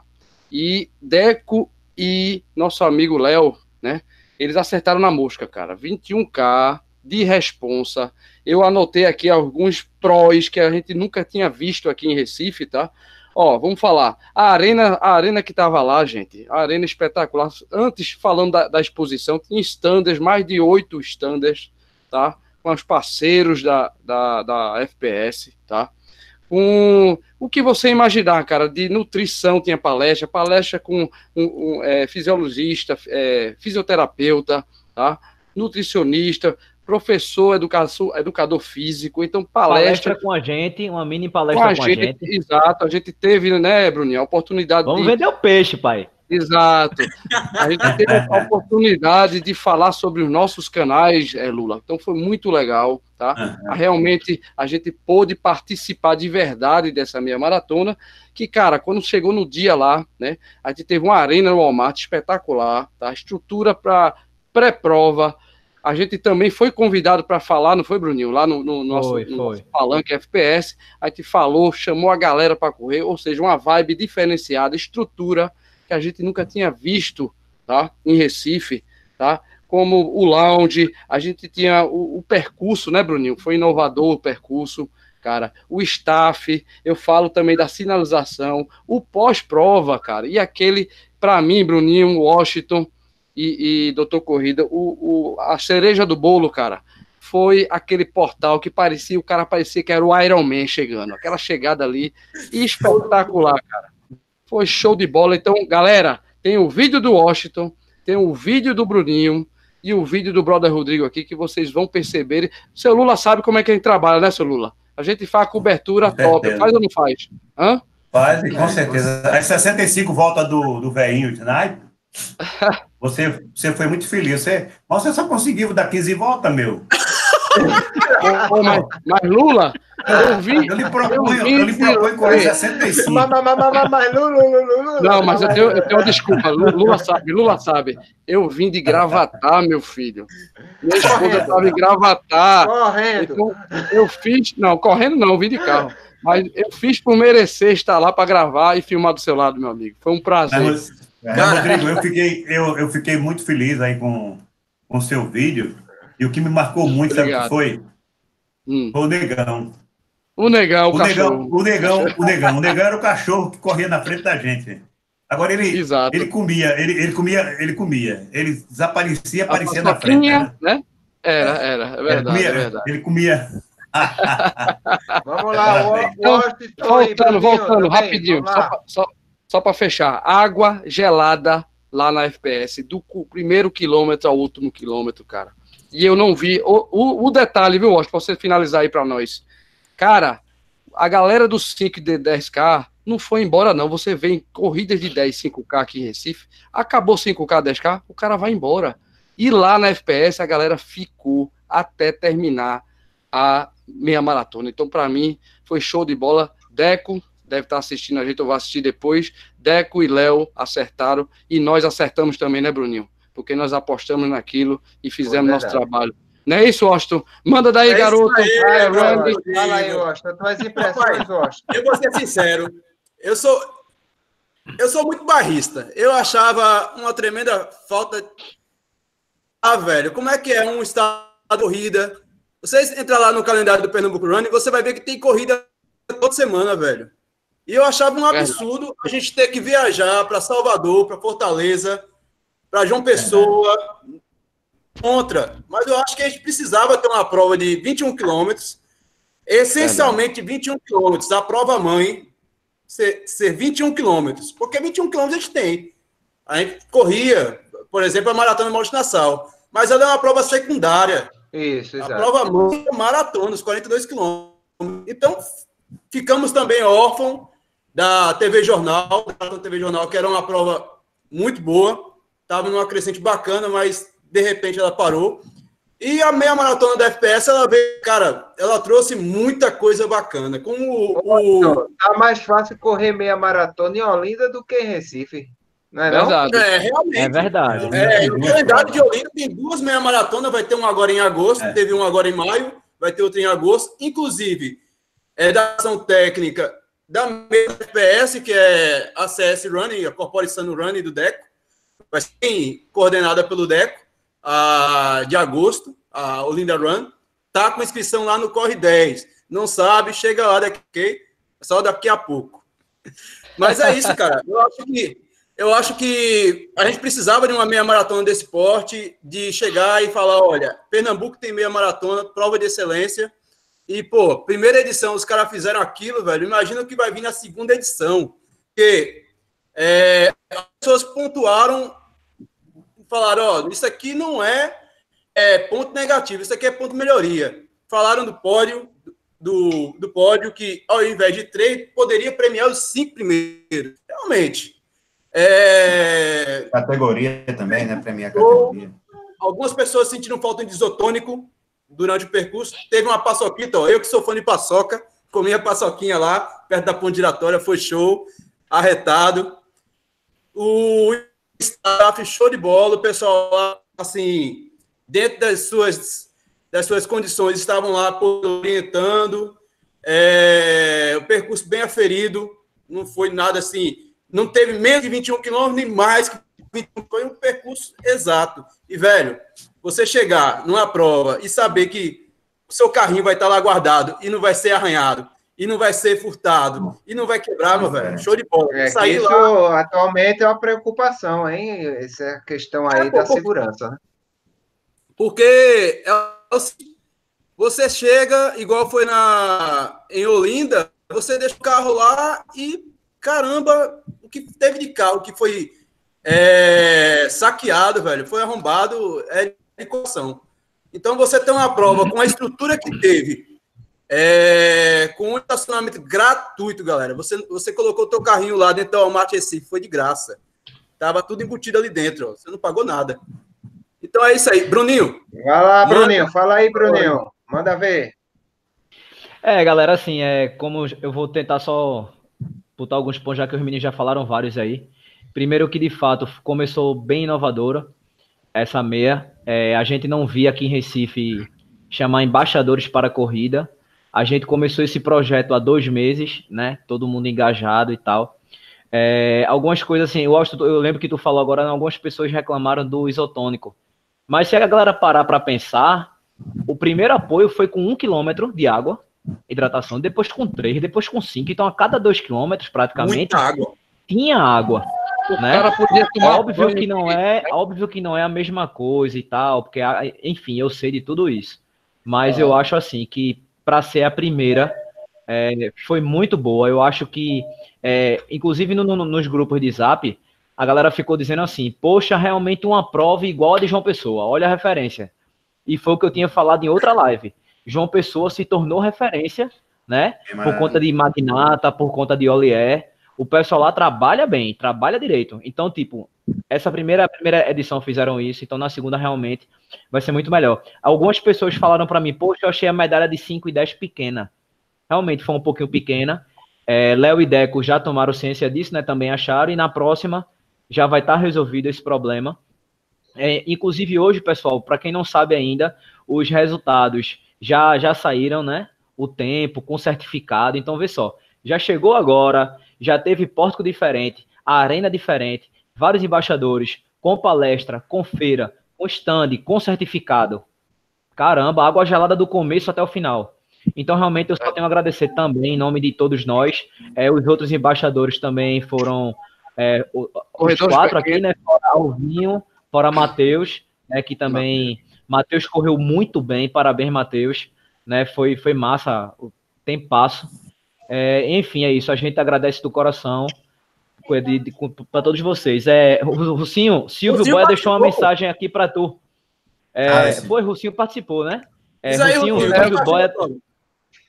[SPEAKER 6] E Deco e nosso amigo Léo, né? Eles acertaram na mosca, cara. 21K de responsa. Eu anotei aqui alguns prós que a gente nunca tinha visto aqui em Recife, tá? Ó, vamos falar. A arena, a arena que estava lá, gente, a arena espetacular. Antes, falando da, da exposição, tinha standards, mais de oito standards, tá? Com os parceiros da, da, da FPS, tá? Com o que você imaginar, cara, de nutrição tinha palestra, palestra com um, um é, fisiologista, é, fisioterapeuta, tá? Nutricionista, professor, educador, educador físico, então palestra,
[SPEAKER 5] palestra com a gente, uma mini palestra com a, com gente, a gente,
[SPEAKER 6] Exato, a gente teve, né, Bruninho, a oportunidade
[SPEAKER 5] Vamos de... vender o peixe, pai.
[SPEAKER 6] Exato. A gente teve a oportunidade de falar sobre os nossos canais, é, Lula. Então foi muito legal, tá? Uhum. Realmente a gente pôde participar de verdade dessa minha maratona, que, cara, quando chegou no dia lá, né, a gente teve uma arena no Walmart espetacular, tá? Estrutura para pré-prova, a gente também foi convidado para falar, não foi, Bruninho? Lá no, no nosso, foi, no nosso palanque FPS. A gente falou, chamou a galera para correr, ou seja, uma vibe diferenciada, estrutura que a gente nunca tinha visto tá? em Recife, tá? Como o lounge, a gente tinha o, o percurso, né, Bruninho? Foi inovador o percurso, cara. O staff, eu falo também da sinalização, o pós-prova, cara. E aquele, para mim, Bruninho, Washington e, e Doutor Corrida, o, o, a cereja do bolo, cara, foi aquele portal que parecia, o cara parecia que era o Iron Man chegando, aquela chegada ali, espetacular, cara. Foi show de bola. Então, galera, tem o vídeo do Washington, tem o vídeo do Bruninho e o vídeo do Brother Rodrigo aqui que vocês vão perceber. Seu Lula sabe como é que a gente trabalha, né, seu Lula? A gente faz a cobertura top. Faz ou não faz?
[SPEAKER 2] Hã? Faz, com certeza. As 65 volta do, do veinho de naipe. Você, você foi muito feliz. Você, mas você só conseguiu dar 15 voltas, meu.
[SPEAKER 6] Mas, mas Lula, eu vi.
[SPEAKER 2] Eu lhe proponho,
[SPEAKER 6] eu vi
[SPEAKER 2] eu lhe proponho correr
[SPEAKER 6] é.
[SPEAKER 2] 65.
[SPEAKER 1] Mas, mas, mas, mas, mas, Lula, Lula, Lula.
[SPEAKER 6] Não, mas eu tenho, eu tenho uma desculpa. Lu- Lula sabe, Lula sabe. Eu vim de gravatar, meu filho. Minha esposa estava em gravatar.
[SPEAKER 1] Correndo.
[SPEAKER 6] Então, eu fiz. Não, correndo não, eu vim de carro. Mas eu fiz por merecer estar lá para gravar e filmar do seu lado, meu amigo. Foi um prazer.
[SPEAKER 2] Mas, mas, Rodrigo, eu fiquei, eu, eu fiquei muito feliz aí com com o seu vídeo. E o que me marcou muito, sabe o
[SPEAKER 6] Obrigado.
[SPEAKER 2] que foi?
[SPEAKER 6] Hum.
[SPEAKER 2] Foi o negão.
[SPEAKER 6] O negão, o,
[SPEAKER 2] O
[SPEAKER 6] cachorro.
[SPEAKER 2] negão, o negão, o negão. O negão era o cachorro que corria na frente da gente. Agora ele,
[SPEAKER 6] Exato.
[SPEAKER 2] ele comia, ele, ele comia, ele comia. Ele desaparecia,
[SPEAKER 6] A
[SPEAKER 2] aparecia na frente. né?
[SPEAKER 6] né? Era, era, é
[SPEAKER 2] Ele
[SPEAKER 6] verdade,
[SPEAKER 2] comia,
[SPEAKER 6] é verdade.
[SPEAKER 2] ele comia.
[SPEAKER 1] Vamos lá, o
[SPEAKER 6] Então,
[SPEAKER 1] Washington e
[SPEAKER 6] Voltando, voltando, rapidinho, só só, só para fechar. Água gelada lá na FPS, do primeiro quilômetro ao último quilômetro, cara. E eu não vi. O, o, o detalhe, viu, Washington, pra você finalizar aí para nós. Cara, a galera do 5 de 10K não foi embora, não. Você vê em corridas de 10, 5K aqui em Recife, acabou 5K, 10K, o cara vai embora. E lá na FPS a galera ficou até terminar a meia maratona. Então, para mim, foi show de bola. Deco deve estar assistindo a gente, eu vou assistir depois. Deco e Léo acertaram e nós acertamos também, né, Bruninho? Porque nós apostamos naquilo e fizemos
[SPEAKER 1] Foi
[SPEAKER 6] nosso
[SPEAKER 1] verdade.
[SPEAKER 6] trabalho. Não é isso, Austin? Manda daí,
[SPEAKER 3] É
[SPEAKER 6] garoto.
[SPEAKER 3] aí,
[SPEAKER 6] Vai,
[SPEAKER 3] garoto.
[SPEAKER 6] Randy.
[SPEAKER 1] Fala aí, Washington, tuas impressões, Washington.
[SPEAKER 3] Eu vou ser sincero. Eu sou, eu sou muito barrista. Eu achava uma tremenda falta. Ah, velho, como é que é um estado de corrida? Vocês entram lá no calendário do Pernambuco Run e você vai ver que tem corrida toda semana, velho. E eu achava um
[SPEAKER 6] Verdade.
[SPEAKER 3] absurdo a gente ter que viajar para Salvador, para Fortaleza, para João Pessoa, contra. Mas eu acho que a gente precisava ter uma prova de 21 quilômetros, essencialmente 21 quilômetros. A prova mãe ser, ser 21 quilômetros, porque 21 quilômetros a gente tem. A gente corria, por exemplo, a maratona de Monte Nassau, mas ela é uma prova secundária.
[SPEAKER 1] Isso,
[SPEAKER 3] A
[SPEAKER 1] exato.
[SPEAKER 3] prova mãe é maratona, os 42 quilômetros. Então, ficamos também órfãos da TV Jornal, da TV Jornal, que era uma prova muito boa, estava numa crescente bacana, mas de repente ela parou. E a meia maratona da FPS, ela veio, cara, ela trouxe muita coisa bacana. Como o, o-
[SPEAKER 1] Tá mais fácil correr meia maratona em Olinda do que em Recife. Não é não?
[SPEAKER 6] Verdade.
[SPEAKER 3] é, realmente.
[SPEAKER 5] É verdade.
[SPEAKER 3] É, o calendário de Olinda tem duas meia maratona, vai ter um agora em agosto,
[SPEAKER 2] É.
[SPEAKER 3] teve um agora em maio, vai ter outro em agosto. Inclusive, é da ação técnica da mesma FPS, que é a CS Running, a Corporação Running do DECO, vai ser coordenada pelo DECO, a, de agosto, a Olinda Run, tá com inscrição lá no Corre 10. Não sabe, chega lá daqui, só daqui a pouco. Mas é isso, cara. Eu acho que eu acho que a gente precisava de uma meia maratona desse porte, de chegar e falar, olha, Pernambuco tem meia maratona, prova de excelência, e, pô, primeira edição, os caras fizeram aquilo, velho, imagina o que vai vir na segunda edição, porque é, as pessoas pontuaram, falaram, ó, isso aqui não é, é ponto negativo, isso aqui é ponto melhoria. Falaram do pódio, do, do pódio, que ao invés de três, poderia premiar os cinco primeiros. Realmente, é,
[SPEAKER 4] Categoria também, né? Premiar a categoria.
[SPEAKER 3] algumas pessoas sentiram falta de isotônico durante o percurso. Teve uma paçoquita, ó, eu que sou fã de paçoca, comi a paçoquinha lá, perto da ponte giratória, foi show, arretado. O staff, show de bola, o pessoal lá, assim, dentro das suas, das suas condições, estavam lá orientando, é, o percurso bem aferido, não foi nada assim, não teve menos de 21 quilômetros, nem mais que 21, foi um percurso exato. E, velho, você chegar numa prova e saber que o seu carrinho vai estar lá guardado e não vai ser arranhado, e não vai ser furtado, e não vai quebrar, meu velho. Show de bola.
[SPEAKER 1] É
[SPEAKER 3] Sair
[SPEAKER 1] isso
[SPEAKER 3] lá.
[SPEAKER 1] atualmente é uma preocupação, hein? Essa questão aí
[SPEAKER 3] É,
[SPEAKER 1] da segurança. né?
[SPEAKER 3] Porque é você chega, igual foi na, em Olinda, você deixa o carro lá e, caramba, o que teve de carro que foi é, saqueado, velho, foi arrombado, é equação. Então você tem uma prova com a estrutura que teve, é, com um estacionamento gratuito, galera. Você, você colocou o teu carrinho lá dentro do Walmart Recife, foi de graça. Tava tudo embutido ali dentro, ó. você não pagou nada. Então é isso aí. Bruninho,
[SPEAKER 1] Vai lá,
[SPEAKER 3] Manda.
[SPEAKER 1] Bruninho. Fala aí, Bruninho. Manda ver.
[SPEAKER 5] É, galera, assim, é como eu vou tentar só botar alguns pontos, já que os meninos já falaram vários aí. Primeiro que, de fato, começou bem inovadora essa meia. É, a gente não via aqui em Recife chamar embaixadores para a corrida. A gente começou esse projeto há dois meses, né? Todo mundo engajado e tal. É, algumas coisas assim, eu, acho, eu lembro que tu falou agora, algumas pessoas reclamaram do isotônico. Mas se a galera parar para pensar, o primeiro apoio foi com um quilômetro de água, hidratação, depois com três, depois com cinco. Então, a cada dois quilômetros, praticamente,
[SPEAKER 3] água.
[SPEAKER 5] tinha água.
[SPEAKER 6] O
[SPEAKER 5] né?
[SPEAKER 6] cara podia tomar
[SPEAKER 5] Óbvio que não é, óbvio que não é a mesma coisa e tal, porque enfim, eu sei de tudo isso. Mas eu acho assim que para ser a primeira é, foi muito boa. Eu acho que, é, inclusive no, no, nos grupos de Zap, a galera ficou dizendo assim: Poxa, realmente uma prova igual a de João Pessoa. Olha a referência. E foi o que eu tinha falado em outra live. João Pessoa se tornou referência, né? Por conta de Magnata, por conta de Olier o pessoal lá trabalha bem, trabalha direito. Então, tipo, essa primeira, primeira edição fizeram isso, então na segunda realmente vai ser muito melhor. Algumas pessoas falaram para mim, poxa, eu achei a medalha de 5 e 10 pequena. Realmente foi um pouquinho pequena. É, Léo e Deco já tomaram ciência disso, né? Também acharam, e na próxima já vai estar tá resolvido esse problema. É, inclusive hoje, pessoal, para quem não sabe ainda, os resultados já, já saíram, né? O tempo, com certificado. Então, vê só, já chegou agora, já teve pórtico diferente, arena diferente, vários embaixadores, com palestra, com feira, com stand, com certificado. Caramba, água gelada do começo até o final. Então, realmente, eu só tenho a agradecer também, em nome de todos nós. É, os outros embaixadores também foram é, os quatro aqui, né? Fora Alvinho, fora Matheus, né, que também. Matheus correu muito bem, parabéns, Matheus. Né, foi, foi massa o tempasso. É, enfim, é isso. A gente agradece do coração para todos vocês. É, Rucinho, Silvio Boia deixou uma mensagem aqui para tu. É, ah, foi, Rucinho participou, né? É, Rucinho, Silvio
[SPEAKER 6] Boia.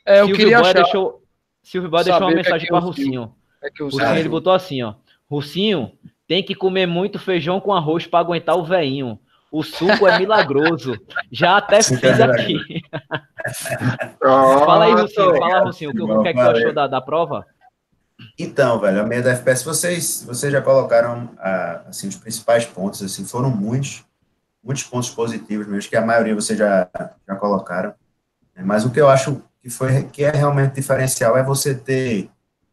[SPEAKER 6] É, eu
[SPEAKER 5] Silvio
[SPEAKER 6] queria
[SPEAKER 5] Boia
[SPEAKER 6] achar...
[SPEAKER 5] deixou, Silvio Boia deixou uma mensagem para Rucinho. É que o Rucinho ele botou assim, ó. Rucinho, tem que comer muito feijão com arroz para aguentar o veinho. O suco é milagroso. Já até fiz aqui. fala aí, Lucinho. Fala, Lucinho. O que, o que, é que tu achou da, da prova?
[SPEAKER 4] Então, velho, a meia da FPS, vocês, vocês já colocaram ah, assim, os principais pontos, assim, foram muitos, muitos pontos positivos mesmo, que a maioria vocês já, já colocaram. Mas o que eu acho que, foi, que é realmente diferencial é você ter,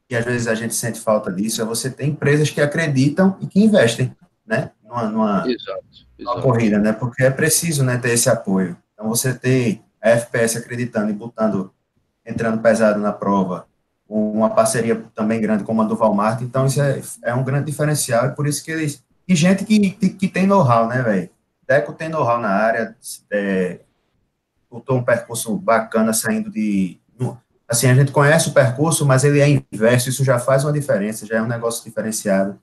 [SPEAKER 4] e às vezes a gente sente falta disso, é você ter empresas que acreditam e que investem, né? Numa, numa, exato uma corrida, né? Porque é preciso, né, ter esse apoio. Então, você ter a FPS acreditando e botando, entrando pesado na prova, uma parceria também grande como a do Valmart, então isso é, é um grande diferencial e por isso que eles... E gente que, que, que tem know-how, né, velho? Deco tem know-how na área, é, botou um percurso bacana saindo de... Assim, a gente conhece o percurso, mas ele é inverso, isso já faz uma diferença, já é um negócio diferenciado.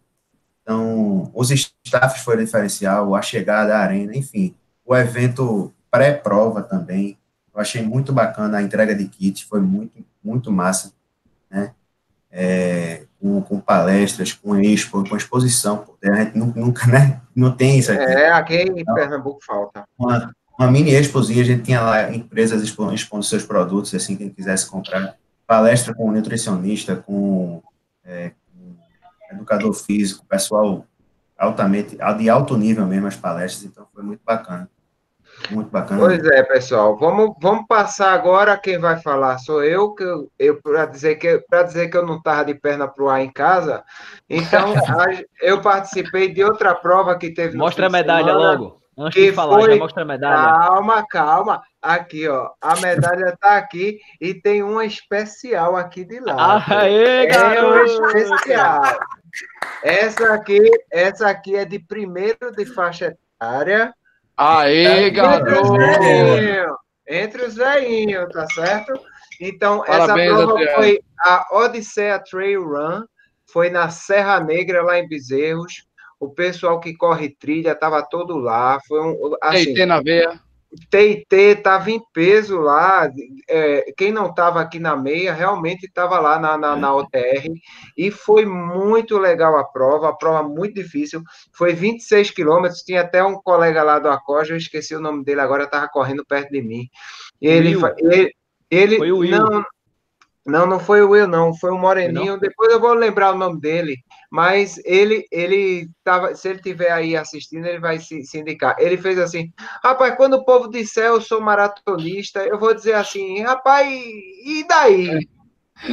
[SPEAKER 4] Então, os staffs foram diferencial, a chegada à arena, enfim, o evento pré-prova também. Eu achei muito bacana a entrega de kit, foi muito, muito massa, né? É, com, com, palestras, com expo, com exposição, porque a gente nunca, né? Não tem isso aqui.
[SPEAKER 1] É, aqui em Pernambuco falta.
[SPEAKER 4] Uma, uma mini expozinha, a gente tinha lá empresas expondo, expondo seus produtos, assim, quem quisesse comprar. Palestra com nutricionista, com é, educador físico, pessoal altamente, de alto nível mesmo as palestras, então foi muito bacana. Muito bacana.
[SPEAKER 1] Pois é, pessoal. Vamos, vamos passar agora. Quem vai falar sou eu, que eu, eu para dizer que para dizer que eu não estava de perna pro ar em casa. Então, a, eu participei de outra prova que teve.
[SPEAKER 5] Mostra a medalha semana, logo. Antes de falar, foi... já mostra a medalha.
[SPEAKER 1] Calma, calma. Aqui, ó. A medalha está aqui e tem uma especial aqui de lá.
[SPEAKER 5] Aê,
[SPEAKER 1] garoto! É uma especial. Essa aqui, essa aqui é de primeiro de faixa etária.
[SPEAKER 6] Aê, garoto!
[SPEAKER 1] Entre os velhinhos, tá certo? Então, Parabéns, essa prova foi a Odisseia Trail Run, foi na Serra Negra, lá em Bezerros. O pessoal que corre trilha estava todo lá. Foi um.
[SPEAKER 6] Assim, Tem na veia.
[SPEAKER 1] TIT estava em peso lá. É, quem não estava aqui na meia realmente estava lá na, na, na, OTR. E foi muito legal a prova, a prova muito difícil. Foi 26 quilômetros. Tinha até um colega lá do Acoja, eu esqueci o nome dele agora, estava correndo perto de mim. Ele, ele, ele foi o Will. Não, não, não foi o Will, não. Foi o Moreninho. Não? Depois eu vou lembrar o nome dele. Mas ele, ele tava, se ele tiver aí assistindo, ele vai se, se, indicar. Ele fez assim, rapaz, quando o povo disser eu sou maratonista, eu vou dizer assim, rapaz, e daí?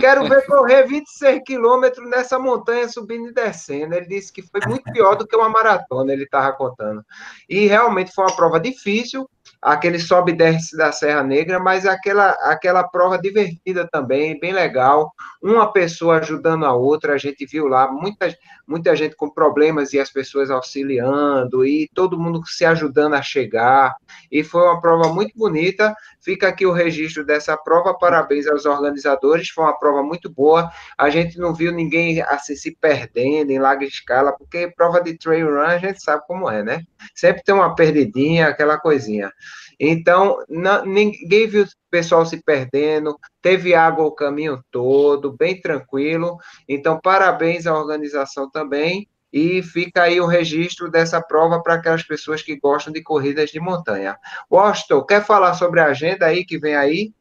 [SPEAKER 1] Quero ver correr 26 quilômetros nessa montanha subindo e descendo. Ele disse que foi muito pior do que uma maratona, ele estava contando. E realmente foi uma prova difícil, aquele sobe e desce da Serra Negra, mas aquela, aquela prova divertida também, bem legal. Uma pessoa ajudando a outra, a gente viu lá muita, muita gente com problemas e as pessoas auxiliando, e todo mundo se ajudando a chegar. E foi uma prova muito bonita. Fica aqui o registro dessa prova. Parabéns aos organizadores. Foi uma prova muito boa. A gente não viu ninguém assim se perdendo em larga escala, porque prova de trail run a gente sabe como é, né? Sempre tem uma perdidinha, aquela coisinha. Então, não, ninguém viu o pessoal se perdendo, teve água o caminho todo, bem tranquilo. Então, parabéns à organização também. E fica aí o registro dessa prova para aquelas pessoas que gostam de corridas de montanha. Washington, quer falar sobre a agenda aí que vem aí?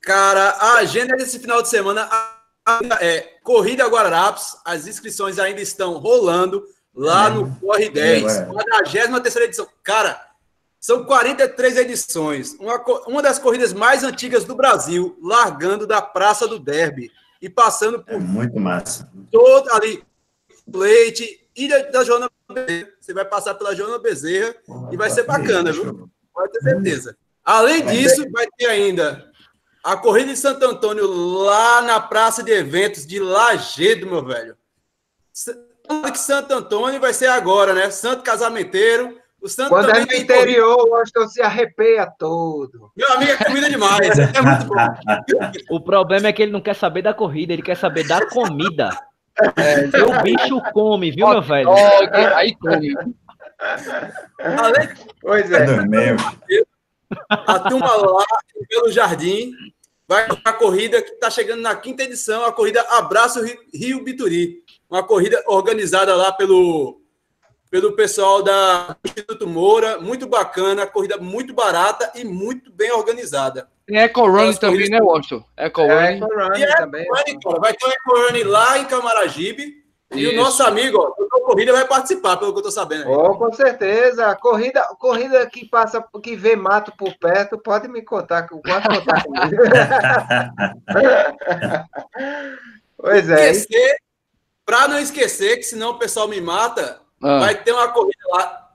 [SPEAKER 3] Cara, a agenda desse final de semana é Corrida Guararapes, as inscrições ainda estão rolando lá é. no Corre 10, 43 edição. Cara, são 43 edições, uma, uma das corridas mais antigas do Brasil, largando da Praça do Derby e passando por. É
[SPEAKER 4] muito massa.
[SPEAKER 3] Todo ali, Leite e da, da Joana Bezerra. Você vai passar pela Joana Bezerra e vai ser bacana, viu? Pode ter certeza. Além disso, vai ter ainda a Corrida de Santo Antônio lá na Praça de Eventos de Lagedo, meu velho. Que Santo Antônio vai ser agora, né? Santo Casamenteiro
[SPEAKER 1] o Santos Quando é no interior, o Washington se arrepia todo.
[SPEAKER 3] Meu amigo, é comida demais. É muito bom.
[SPEAKER 5] O problema é que ele não quer saber da corrida, ele quer saber da comida. É, o bicho come, viu, meu velho?
[SPEAKER 3] Aí come. Além...
[SPEAKER 1] Pois é.
[SPEAKER 3] A turma lá pelo Jardim vai a corrida que está chegando na quinta edição, a corrida Abraço Rio Bituri. Uma corrida organizada lá pelo pelo pessoal da Instituto Moura, muito bacana, corrida muito barata e muito bem organizada.
[SPEAKER 6] Tem Eco Run também, né, Washington?
[SPEAKER 1] Eco Run. É, Eco Run
[SPEAKER 3] e também. Run, vai ter o Eco Run lá em Camaragibe. E o nosso amigo, ó, o Corrida vai participar, pelo que eu estou sabendo.
[SPEAKER 1] Oh, com certeza. Corrida, corrida que passa, que vê mato por perto, pode me contar, pode contar comigo. pois é.
[SPEAKER 3] Para não esquecer, que senão o pessoal me mata, ah. Vai ter uma corrida lá.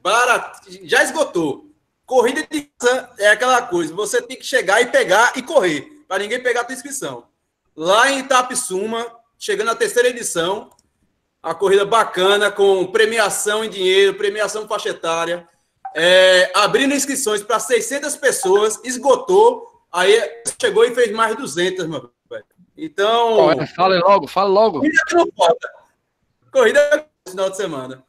[SPEAKER 3] Barata, já esgotou. Corrida de é aquela coisa. Você tem que chegar e pegar e correr. Para ninguém pegar a tua inscrição. Lá em Itapissuma, chegando à terceira edição. A corrida bacana, com premiação em dinheiro, premiação faixa etária. É, abrindo inscrições para 600 pessoas, esgotou. Aí chegou e fez mais 200, meu velho. Então.
[SPEAKER 6] Fale logo, fala logo.
[SPEAKER 3] Corrida não falta. Corrida final de semana.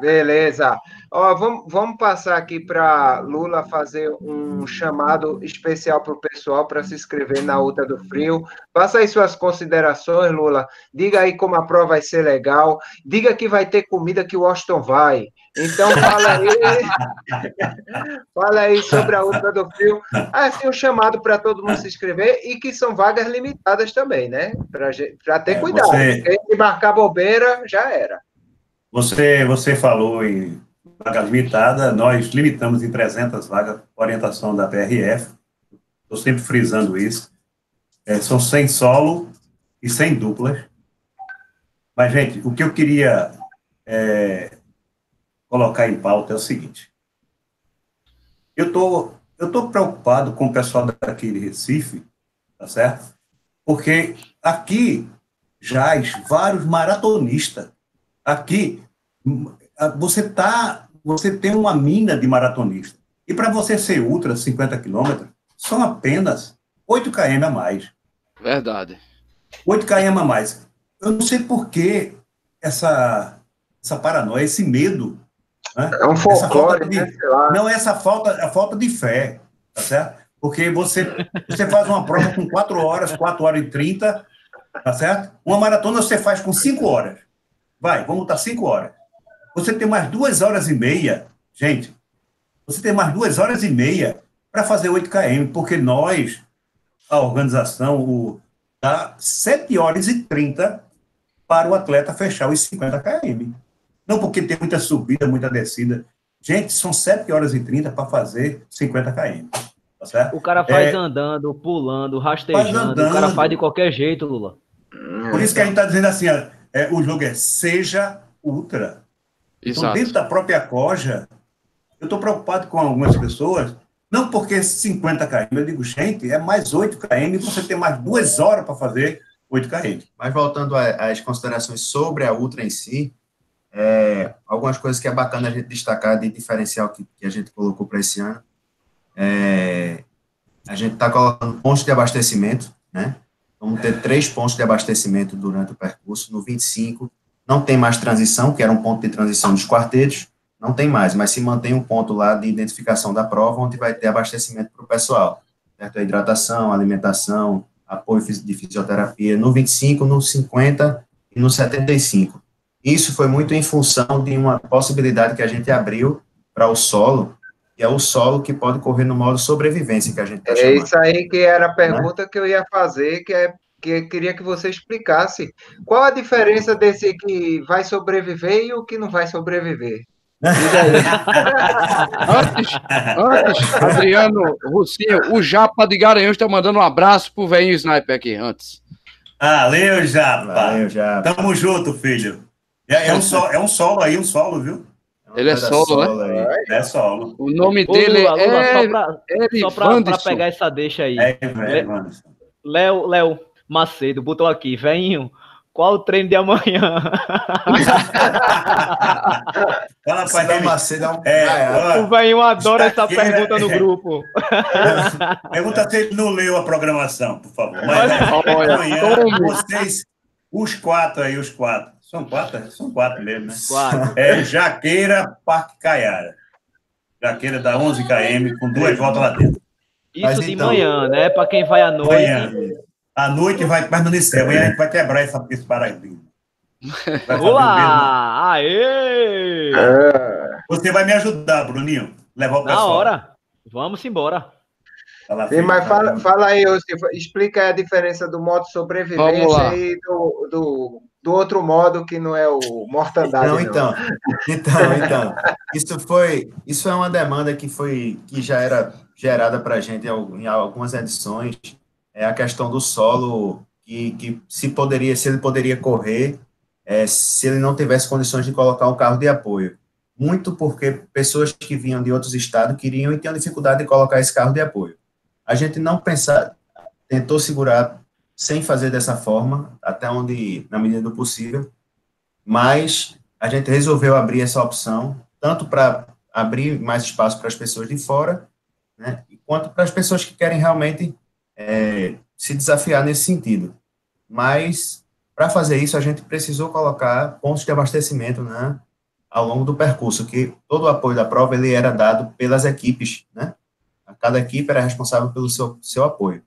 [SPEAKER 1] Beleza. Ó, vamos, vamos passar aqui para Lula fazer um chamado especial para o pessoal para se inscrever na Ultra do Frio. Faça aí suas considerações, Lula. Diga aí como a prova vai ser legal. Diga que vai ter comida que o Washington vai. Então, fala aí. fala aí sobre a Ultra do Frio. Assim, um chamado para todo mundo se inscrever e que são vagas limitadas também, né? Para ter é, cuidado. Você... Se marcar bobeira, já era.
[SPEAKER 2] Você, você falou em vaga limitada, nós limitamos em 300 vagas, orientação da PRF, estou sempre frisando isso. É, são 100 solo e 100 duplas. Mas, gente, o que eu queria é, colocar em pauta é o seguinte. Eu tô, eu tô preocupado com o pessoal daqui de Recife, tá certo? Porque aqui jaz vários maratonistas. Aqui você tá, você tem uma mina de maratonista. E para você ser ultra 50 quilômetros, são apenas 8 km a mais.
[SPEAKER 6] Verdade.
[SPEAKER 2] 8 km a mais. Eu não sei por que essa, essa paranoia, esse medo Né?
[SPEAKER 1] É um folclore,
[SPEAKER 2] de,
[SPEAKER 1] né? Sei lá.
[SPEAKER 2] Não, essa falta, a falta de fé, tá certo? Porque você, você faz uma prova com 4 horas, 4 horas e 30, tá certo? Uma maratona você faz com 5 horas. Vai, vamos botar 5 horas. Você tem mais 2 horas e meia, gente, você tem mais 2 horas e meia para fazer 8 km, porque nós, a organização, o, dá 7 horas e 30 para o atleta fechar os 50 km. Não porque tem muita subida, muita descida. Gente, são 7 horas e 30 para fazer 50 km. Tá certo?
[SPEAKER 5] O cara faz
[SPEAKER 2] É.
[SPEAKER 5] andando, pulando, rastejando.
[SPEAKER 2] Faz
[SPEAKER 5] O cara
[SPEAKER 2] andando.
[SPEAKER 5] faz de qualquer jeito, Lula.
[SPEAKER 2] Por isso que a gente está dizendo assim, ó, é, o jogo é seja ultra. Então,
[SPEAKER 6] Exato.
[SPEAKER 2] dentro da própria coja, eu estou preocupado com algumas pessoas, não porque 50 km, eu digo, gente, é mais 8 km, você tem mais duas horas para fazer 8 km.
[SPEAKER 4] Mas voltando às considerações sobre a Ultra em si, é, algumas coisas que é bacana a gente destacar de diferencial que, que a gente colocou para esse ano. É, a gente está colocando pontos de abastecimento, né? Vamos ter três pontos de abastecimento durante o percurso. No 25, não tem mais transição, que era um ponto de transição dos quartetos, não tem mais, mas se mantém um ponto lá de identificação da prova, onde vai ter abastecimento para o pessoal, certo? A hidratação, alimentação, apoio de fisioterapia, no 25, no 50 e no 75. Isso foi muito em função de uma possibilidade que a gente abriu para o solo, que é o solo que pode correr no modo sobrevivência, que a gente está
[SPEAKER 1] É
[SPEAKER 4] chamando.
[SPEAKER 1] isso aí que era a pergunta que eu ia fazer, que é que eu queria que você explicasse. Qual a diferença desse que vai sobreviver e o que não vai sobreviver?
[SPEAKER 6] Antes, antes, Adriano Russinho, o Japa de Garanhuns está mandando um abraço pro velhinho Sniper aqui, antes.
[SPEAKER 2] Valeu, Japa.
[SPEAKER 4] Valeu, já.
[SPEAKER 2] Tamo junto, filho. É, é um solo, é um solo aí, um solo, viu?
[SPEAKER 6] Ele é solo,
[SPEAKER 4] né?
[SPEAKER 2] É solo.
[SPEAKER 6] O nome
[SPEAKER 5] Ô,
[SPEAKER 6] dele
[SPEAKER 5] Lula, Lula,
[SPEAKER 6] é
[SPEAKER 5] só pra, só pra, pra pegar essa deixa aí.
[SPEAKER 2] É, velho, mano.
[SPEAKER 5] Léo, Léo Macedo botou aqui, velhinho, qual o treino de amanhã?
[SPEAKER 2] Fala,
[SPEAKER 4] Pai
[SPEAKER 2] pai.
[SPEAKER 4] Macedo é
[SPEAKER 2] É.
[SPEAKER 5] O velhinho adora essa pergunta no
[SPEAKER 2] é.
[SPEAKER 5] grupo.
[SPEAKER 2] Pergunta se ele não leu a programação, por favor. Mas
[SPEAKER 6] Olha,
[SPEAKER 2] amanhã,
[SPEAKER 6] tome.
[SPEAKER 2] vocês, os quatro aí, os quatro. São quatro? São quatro mesmo, né?
[SPEAKER 5] Quatro.
[SPEAKER 2] É Jaqueira, Parque Caiara. Jaqueira dá 11 km com duas voltas lá dentro.
[SPEAKER 5] Isso
[SPEAKER 4] Mas
[SPEAKER 5] de
[SPEAKER 4] então-
[SPEAKER 5] manhã, né? Pra quem vai à noite.
[SPEAKER 2] Amanhã. À noite vai permanecer. Amanhã a gente vai quebrar essa, esse paraíso.
[SPEAKER 5] Olá! Aê!
[SPEAKER 2] Você vai me ajudar, Bruninho. Levar o
[SPEAKER 5] Na
[SPEAKER 2] pessoal.
[SPEAKER 5] hora. Vamos embora.
[SPEAKER 2] Fala,
[SPEAKER 1] Sim,
[SPEAKER 2] filho,
[SPEAKER 1] mas fala,
[SPEAKER 2] tá
[SPEAKER 1] fala aí, ô, Silvio, explica aí a diferença do modo sobrevivência e do, do, do outro modo que não é o mortandade.
[SPEAKER 4] Não,
[SPEAKER 1] não.
[SPEAKER 4] então, então, então, isso foi, isso é uma demanda que foi, que já era gerada para a gente em algumas edições, é a questão do solo, que, que se poderia, se ele poderia correr, é, se ele não tivesse condições de colocar um carro de apoio. Muito porque pessoas que vinham de outros estados queriam e tinham dificuldade de colocar esse carro de apoio. A gente não pensar, tentou segurar sem fazer dessa forma, até onde, na medida do possível, mas a gente resolveu abrir essa opção, tanto para abrir mais espaço para as pessoas de fora, né, quanto para as pessoas que querem realmente é, se desafiar nesse sentido. Mas, para fazer isso, a gente precisou colocar pontos de abastecimento né, ao longo do percurso, que todo o apoio da prova ele era dado pelas equipes, né? Cada equipe era responsável pelo seu, seu apoio.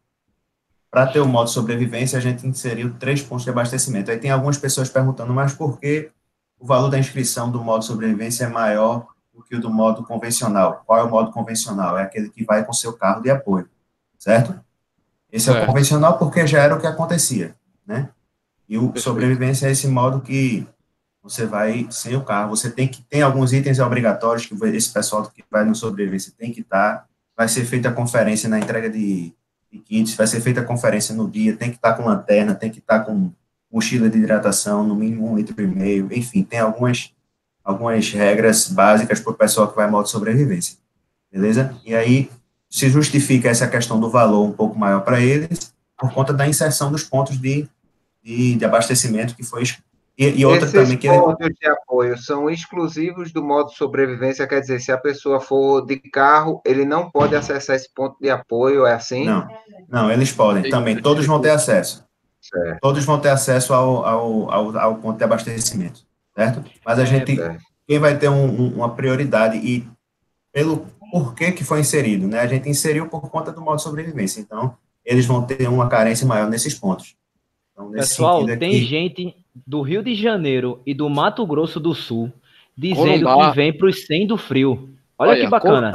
[SPEAKER 4] Para ter o modo sobrevivência, a gente inseriu três pontos de abastecimento. Aí tem algumas pessoas perguntando, mas por que o valor da inscrição do modo sobrevivência é maior do que o do modo convencional? Qual é o modo convencional? É aquele que vai com seu carro de apoio, certo? Esse é o convencional porque já era o que acontecia, né? E o
[SPEAKER 6] Perfeito.
[SPEAKER 4] sobrevivência é esse modo que você vai sem o carro. Você tem que tem alguns itens obrigatórios que esse pessoal que vai no sobrevivência tem que estar. Vai ser feita a conferência na entrega de, de kits, vai ser feita a conferência no dia, tem que estar com lanterna, tem que estar com mochila de hidratação, no mínimo um litro e meio, enfim, tem algumas, algumas regras básicas para o pessoal que vai em modo sobrevivência, beleza? E aí se justifica essa questão do valor um pouco maior para eles, por conta da inserção dos pontos de, de, de abastecimento que foi e, e outra
[SPEAKER 1] Esses
[SPEAKER 4] também que
[SPEAKER 1] pontos de apoio são exclusivos do modo sobrevivência, quer dizer, se a pessoa for de carro, ele não pode acessar esse ponto de apoio, é assim?
[SPEAKER 4] não, não, eles podem também, todos vão ter acesso.
[SPEAKER 1] Certo.
[SPEAKER 4] Todos vão ter acesso ao, ao, ao, ao ponto de abastecimento, certo? Mas a gente
[SPEAKER 1] É.
[SPEAKER 4] quem vai ter um, um, uma prioridade e pelo porquê que foi inserido, né? A gente inseriu por conta do modo de sobrevivência, então eles vão ter uma carência maior nesses pontos.
[SPEAKER 5] Então, Pessoal, aqui, tem gente do Rio de Janeiro e do Mato Grosso do Sul dizendo Corumbá. que vem para os 100 do frio. Olha, Olha que bacana.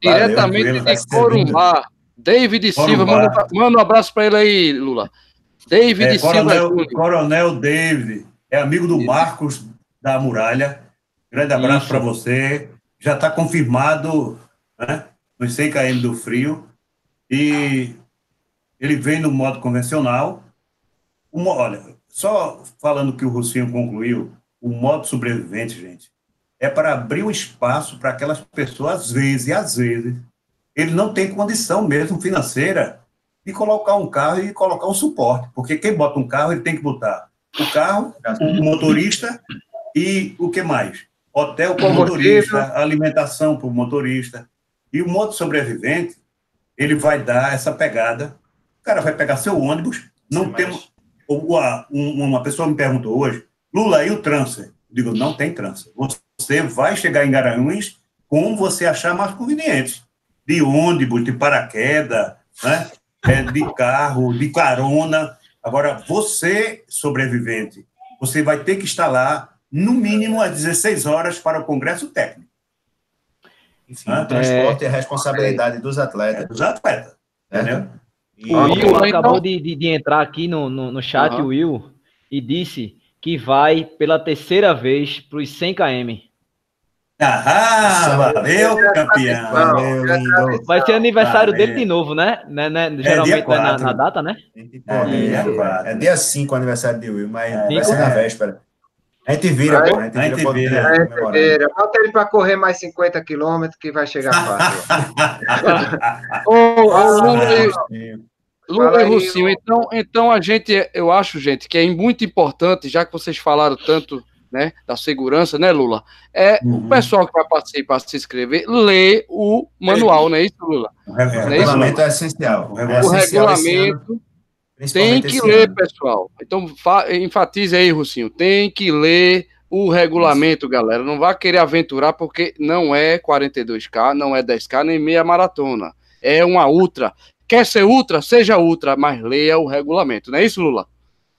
[SPEAKER 6] Diretamente de Corumbá. David Silva, manda, manda, um abraço para ele aí, Lula. David é,
[SPEAKER 2] Coronel, Silva. Coronel David, é amigo do Marcos da Muralha. Grande abraço para você. Já está confirmado né, nos 100 km do frio. E ele vem no modo convencional. Uma, olha, só falando que o Russinho concluiu, o modo sobrevivente, gente, é para abrir um espaço para aquelas pessoas, às vezes, e às vezes, ele não tem condição mesmo financeira de colocar um carro e colocar um suporte, porque quem bota um carro, ele tem que botar o carro, o motorista e o que mais? Hotel para o motorista, alimentação para o motorista. E o modo sobrevivente, ele vai dar essa pegada. O cara vai pegar seu ônibus, não Sim, tem. Mas... Uma pessoa me perguntou hoje, Lula, e o transfer? Eu digo, não tem transfer. Você vai chegar em Garanhuns como você achar mais conveniente. De ônibus, de paraquedas, né? É, de carro, de carona. Agora, você, sobrevivente, você vai ter que estar lá, no mínimo, às 16 horas para o Congresso Técnico.
[SPEAKER 4] Enfim, o transporte é, é responsabilidade dos atletas. É
[SPEAKER 2] dos atletas, entendeu?
[SPEAKER 5] E... O Will acabou de, de, de, entrar aqui no, no, no chat, uhum. o Will, e disse que vai pela terceira vez para os 100 km.
[SPEAKER 2] Ah, valeu, campeão. Valeu,
[SPEAKER 5] vai ser aniversário valeu. dele de novo, né? né, né? É geralmente é, é na, na, data, né?
[SPEAKER 4] É, é, dia 5 o aniversário de Will, mas é, vai ser na véspera. A gente vira,
[SPEAKER 1] a gente vira. A gente vira. A gente vira. Bota ele para correr mais 50 quilômetros que vai chegar fácil.
[SPEAKER 6] Lula e Russinho, então, então a gente, eu acho, gente, que é muito importante, já que vocês falaram tanto né, da segurança, né, Lula? É uhum. o pessoal que vai participar, se inscrever, ler o manual, não é isso, Lula?
[SPEAKER 4] O, é regulamento é, é essencial.
[SPEAKER 6] O, é o regulamento tem que ler, ano. pessoal. Então, enfatize aí, Russinho, tem que ler o regulamento, galera. Não vá querer aventurar, porque não é 42K, não é 10K, nem meia maratona. É uma ultra. Quer ser ultra? Seja ultra, mas leia o regulamento, não é isso, Lula?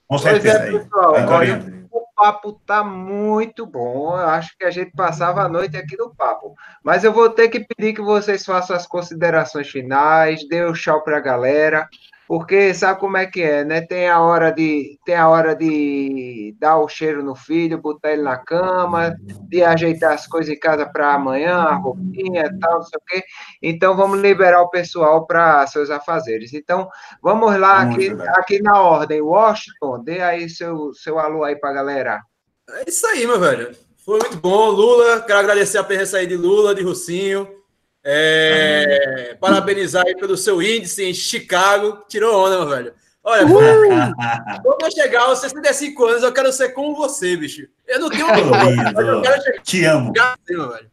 [SPEAKER 1] Com certeza. Pois é, pessoal. Agora, o papo tá muito bom. Eu acho que a gente passava a noite aqui no papo. Mas eu vou ter que pedir que vocês façam as considerações finais, dê o um tchau para a galera porque sabe como é que é, né? Tem a hora de tem a hora de dar o cheiro no filho, botar ele na cama, de ajeitar as coisas em casa para amanhã, a roupinha e tal, não sei o quê. Então vamos liberar o pessoal para seus afazeres. Então vamos lá aqui, aqui na ordem. Washington, dê aí seu seu alô aí para a galera.
[SPEAKER 3] É isso aí, meu velho. Foi muito bom, Lula. Quero agradecer a presença aí de Lula, de Russinho. É, parabenizar aí pelo seu índice em Chicago. Tirou onda, meu velho. Olha, quando eu chegar aos 65 anos, eu quero ser como você, bicho. Eu não tenho
[SPEAKER 2] eu quero chegar. Te amo.
[SPEAKER 3] Meu velho.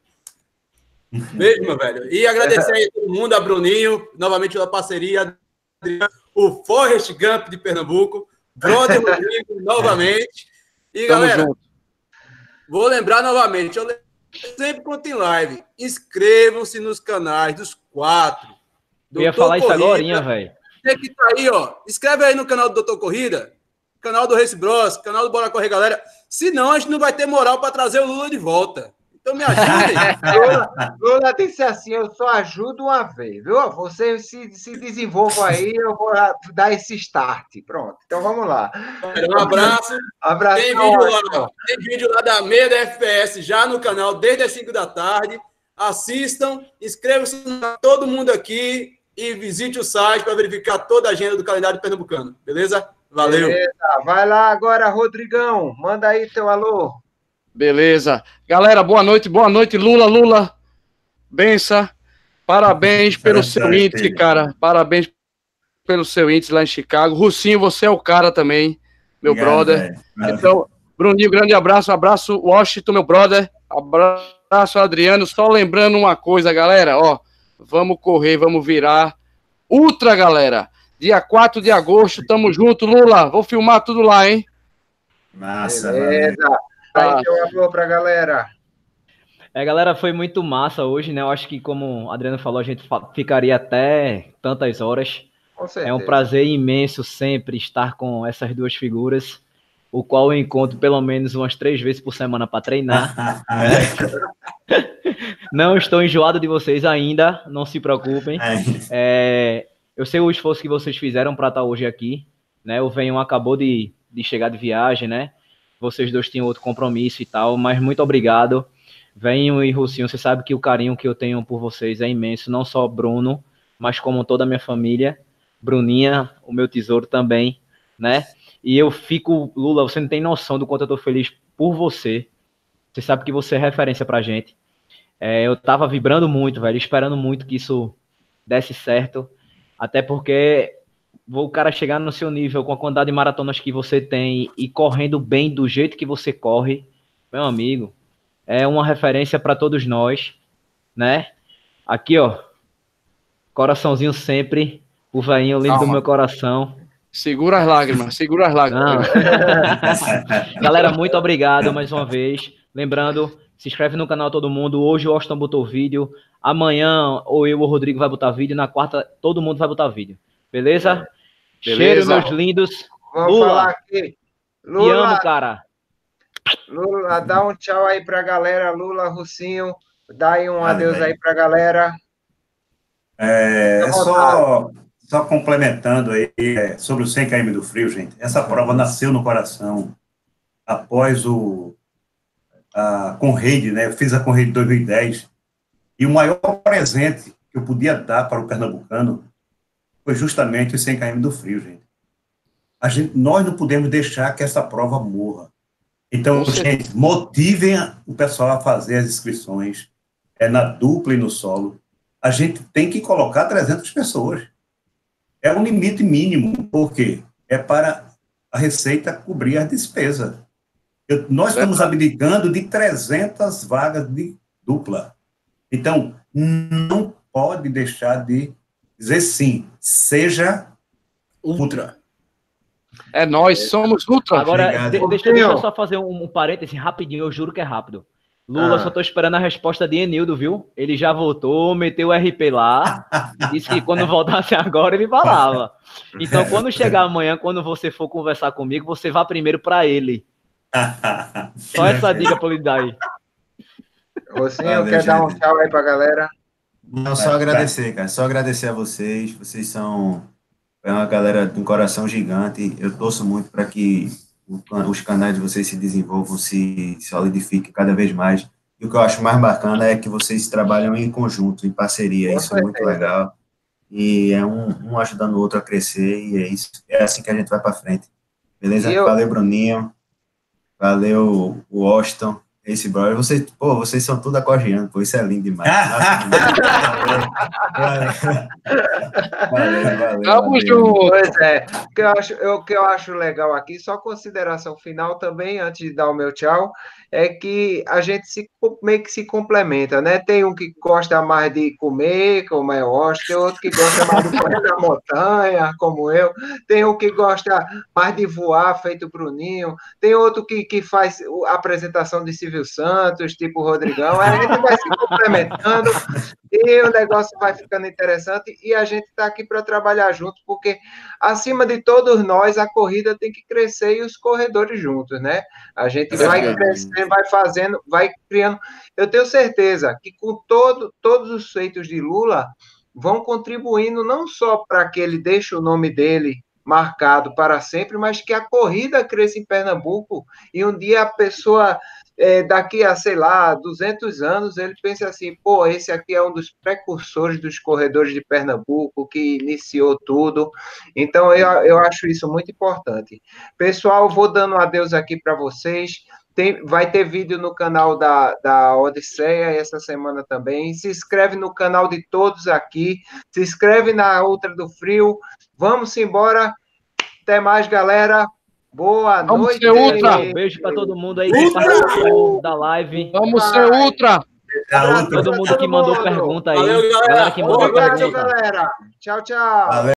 [SPEAKER 3] Beijo, meu velho. E agradecer aí a todo mundo, a Bruninho, novamente pela parceria, o Forrest Gump de Pernambuco, Brother Rodrigo, novamente. E, Tamo galera, junto. vou lembrar novamente, eu sempre quando tem live, inscrevam-se nos canais dos quatro.
[SPEAKER 5] Eu ia falar Corrida, isso agora, velho.
[SPEAKER 3] Tem que tá aí, ó. Inscreve aí no canal do Doutor Corrida, canal do Race Bros, canal do Bora Correr Galera. Senão a gente não vai ter moral para trazer o Lula de volta. Então me ajudem.
[SPEAKER 1] Lula, Lula disse assim: eu só ajudo uma vez, viu? Você se, se desenvolva aí, eu vou dar esse start. Pronto. Então vamos lá.
[SPEAKER 3] Um abraço.
[SPEAKER 1] abraço
[SPEAKER 3] tem, vídeo lá, tem vídeo lá da meia da FPS já no canal desde as 5 da tarde. Assistam, inscrevam-se todo mundo aqui e visite o site para verificar toda a agenda do calendário pernambucano. Beleza? Valeu. Beleza.
[SPEAKER 1] Vai lá agora, Rodrigão. Manda aí teu alô.
[SPEAKER 6] Beleza. Galera, boa noite, boa noite, Lula, Lula. Bença. Parabéns pelo seu índice, cara. Parabéns pelo seu índice lá em Chicago. Russinho, você é o cara também, meu brother. Então, Bruninho, grande abraço. Abraço, Washington, meu brother. Abraço, Adriano. Só lembrando uma coisa, galera, ó. Vamos correr, vamos virar. Ultra, galera. Dia 4 de agosto, tamo junto, Lula. Vou filmar tudo lá, hein?
[SPEAKER 1] Massa, Beleza. Aí, teu alô pra galera.
[SPEAKER 5] É, galera, foi muito massa hoje, né? Eu acho que, como o Adriano falou, a gente ficaria até tantas horas. É um prazer imenso sempre estar com essas duas figuras, o qual eu encontro pelo menos umas três vezes por semana para treinar. não estou enjoado de vocês ainda, não se preocupem. É, eu sei o esforço que vocês fizeram para estar hoje aqui. Né? O Venham acabou de, de chegar de viagem, né? Vocês dois tinham outro compromisso e tal, mas muito obrigado. Venham e Rucinho, você sabe que o carinho que eu tenho por vocês é imenso, não só Bruno, mas como toda a minha família. Bruninha, o meu tesouro também, né? E eu fico, Lula, você não tem noção do quanto eu tô feliz por você. Você sabe que você é referência pra gente. É, eu tava vibrando muito, velho, esperando muito que isso desse certo. Até porque o cara chegar no seu nível com a quantidade de maratonas que você tem e correndo bem do jeito que você corre, meu amigo, é uma referência para todos nós, né? Aqui, ó, coraçãozinho sempre, o veinho lindo do meu coração.
[SPEAKER 6] Segura as lágrimas, segura as lágrimas.
[SPEAKER 5] Galera, muito obrigado mais uma vez. Lembrando, se inscreve no canal todo mundo. Hoje o Austin botou vídeo. Amanhã, ou eu ou o Rodrigo vai botar vídeo. Na quarta, todo mundo vai botar vídeo. Beleza? Beleza. Cheiro, meus lindos.
[SPEAKER 1] Vamos Lula, falar aqui.
[SPEAKER 5] Lula, te amo, cara.
[SPEAKER 1] Lula, dá um tchau aí pra galera. Lula, Russinho, dá aí um adeus aí pra galera.
[SPEAKER 2] É, é só, só complementando aí é, sobre o 100 km do frio, gente. Essa prova nasceu no coração após o a Conrede, né? Eu fiz a Conrede 2010 e o maior presente que eu podia dar para o pernambucano foi justamente o 100 km do frio, gente. A gente. Nós não podemos deixar que essa prova morra. Então, gente, motivem o pessoal a fazer as inscrições é na dupla e no solo. A gente tem que colocar 300 pessoas. É um limite mínimo, porque é para a Receita cobrir a despesa. Eu, nós estamos abdicando de 300 vagas de dupla. Então, não pode deixar de dizer sim. Seja ultra.
[SPEAKER 6] É nós, somos ultra.
[SPEAKER 5] Agora, de, deixa, deixa, eu só fazer um, um parêntese rapidinho, eu juro que é rápido. Lula, ah. só tô esperando a resposta de Enildo, viu? Ele já voltou, meteu o RP lá, disse que quando voltasse agora ele falava. Então, quando chegar amanhã, quando você for conversar comigo, você vá primeiro para ele. Só essa dica pra ele dar aí.
[SPEAKER 1] Você, eu quero dar um tchau aí pra galera.
[SPEAKER 4] Não, só agradecer, cara. Só agradecer a vocês. Vocês são é uma galera de um coração gigante. Eu torço muito para que os canais de vocês se desenvolvam, se solidifiquem cada vez mais. E o que eu acho mais bacana é que vocês trabalham em conjunto, em parceria. Isso é muito legal. E é um, um ajudando o outro a crescer. E é isso. É assim que a gente vai para frente. Beleza? Eu... Valeu, Bruninho. Valeu, Washington. Esse brother, vocês, pô, vocês são tudo acogiano, pô, isso é lindo demais.
[SPEAKER 1] valeu, valeu, Vamos juntos. Pois é, o que, eu acho, o que eu acho legal aqui, só consideração final também, antes de dar o meu tchau, é que a gente se, meio que se complementa, né? Tem um que gosta mais de comer, como é o tem outro que gosta mais de correr na montanha, como eu, tem um que gosta mais de voar, feito Bruninho, tem outro que, que faz a apresentação de Silvio Santos, tipo o Rodrigão, a gente vai se complementando e o negócio vai ficando interessante e a gente está aqui para trabalhar junto, porque acima de todos nós, a corrida tem que crescer e os corredores juntos, né? A gente vai crescer vai fazendo, vai criando. Eu tenho certeza que com todo, todos os feitos de Lula vão contribuindo não só para que ele deixe o nome dele marcado para sempre, mas que a corrida cresça em Pernambuco e um dia a pessoa é, daqui a, sei lá, 200 anos, ele pensa assim, pô, esse aqui é um dos precursores dos corredores de Pernambuco, que iniciou tudo. Então, eu, eu acho isso muito importante. Pessoal, vou dando um adeus aqui para vocês. Tem, vai ter vídeo no canal da, da Odisseia essa semana também. Se inscreve no canal de todos aqui. Se inscreve na Ultra do Frio. Vamos embora. Até mais, galera. Boa
[SPEAKER 6] Vamos
[SPEAKER 1] noite.
[SPEAKER 6] Ser ultra.
[SPEAKER 5] Um beijo para todo mundo aí que participou da live.
[SPEAKER 6] Vamos ser ultra.
[SPEAKER 5] Todo mundo que mandou pergunta aí. Valeu, galera. galera que mandou
[SPEAKER 1] Obrigado, pergunta. galera. Tchau, tchau. Valeu.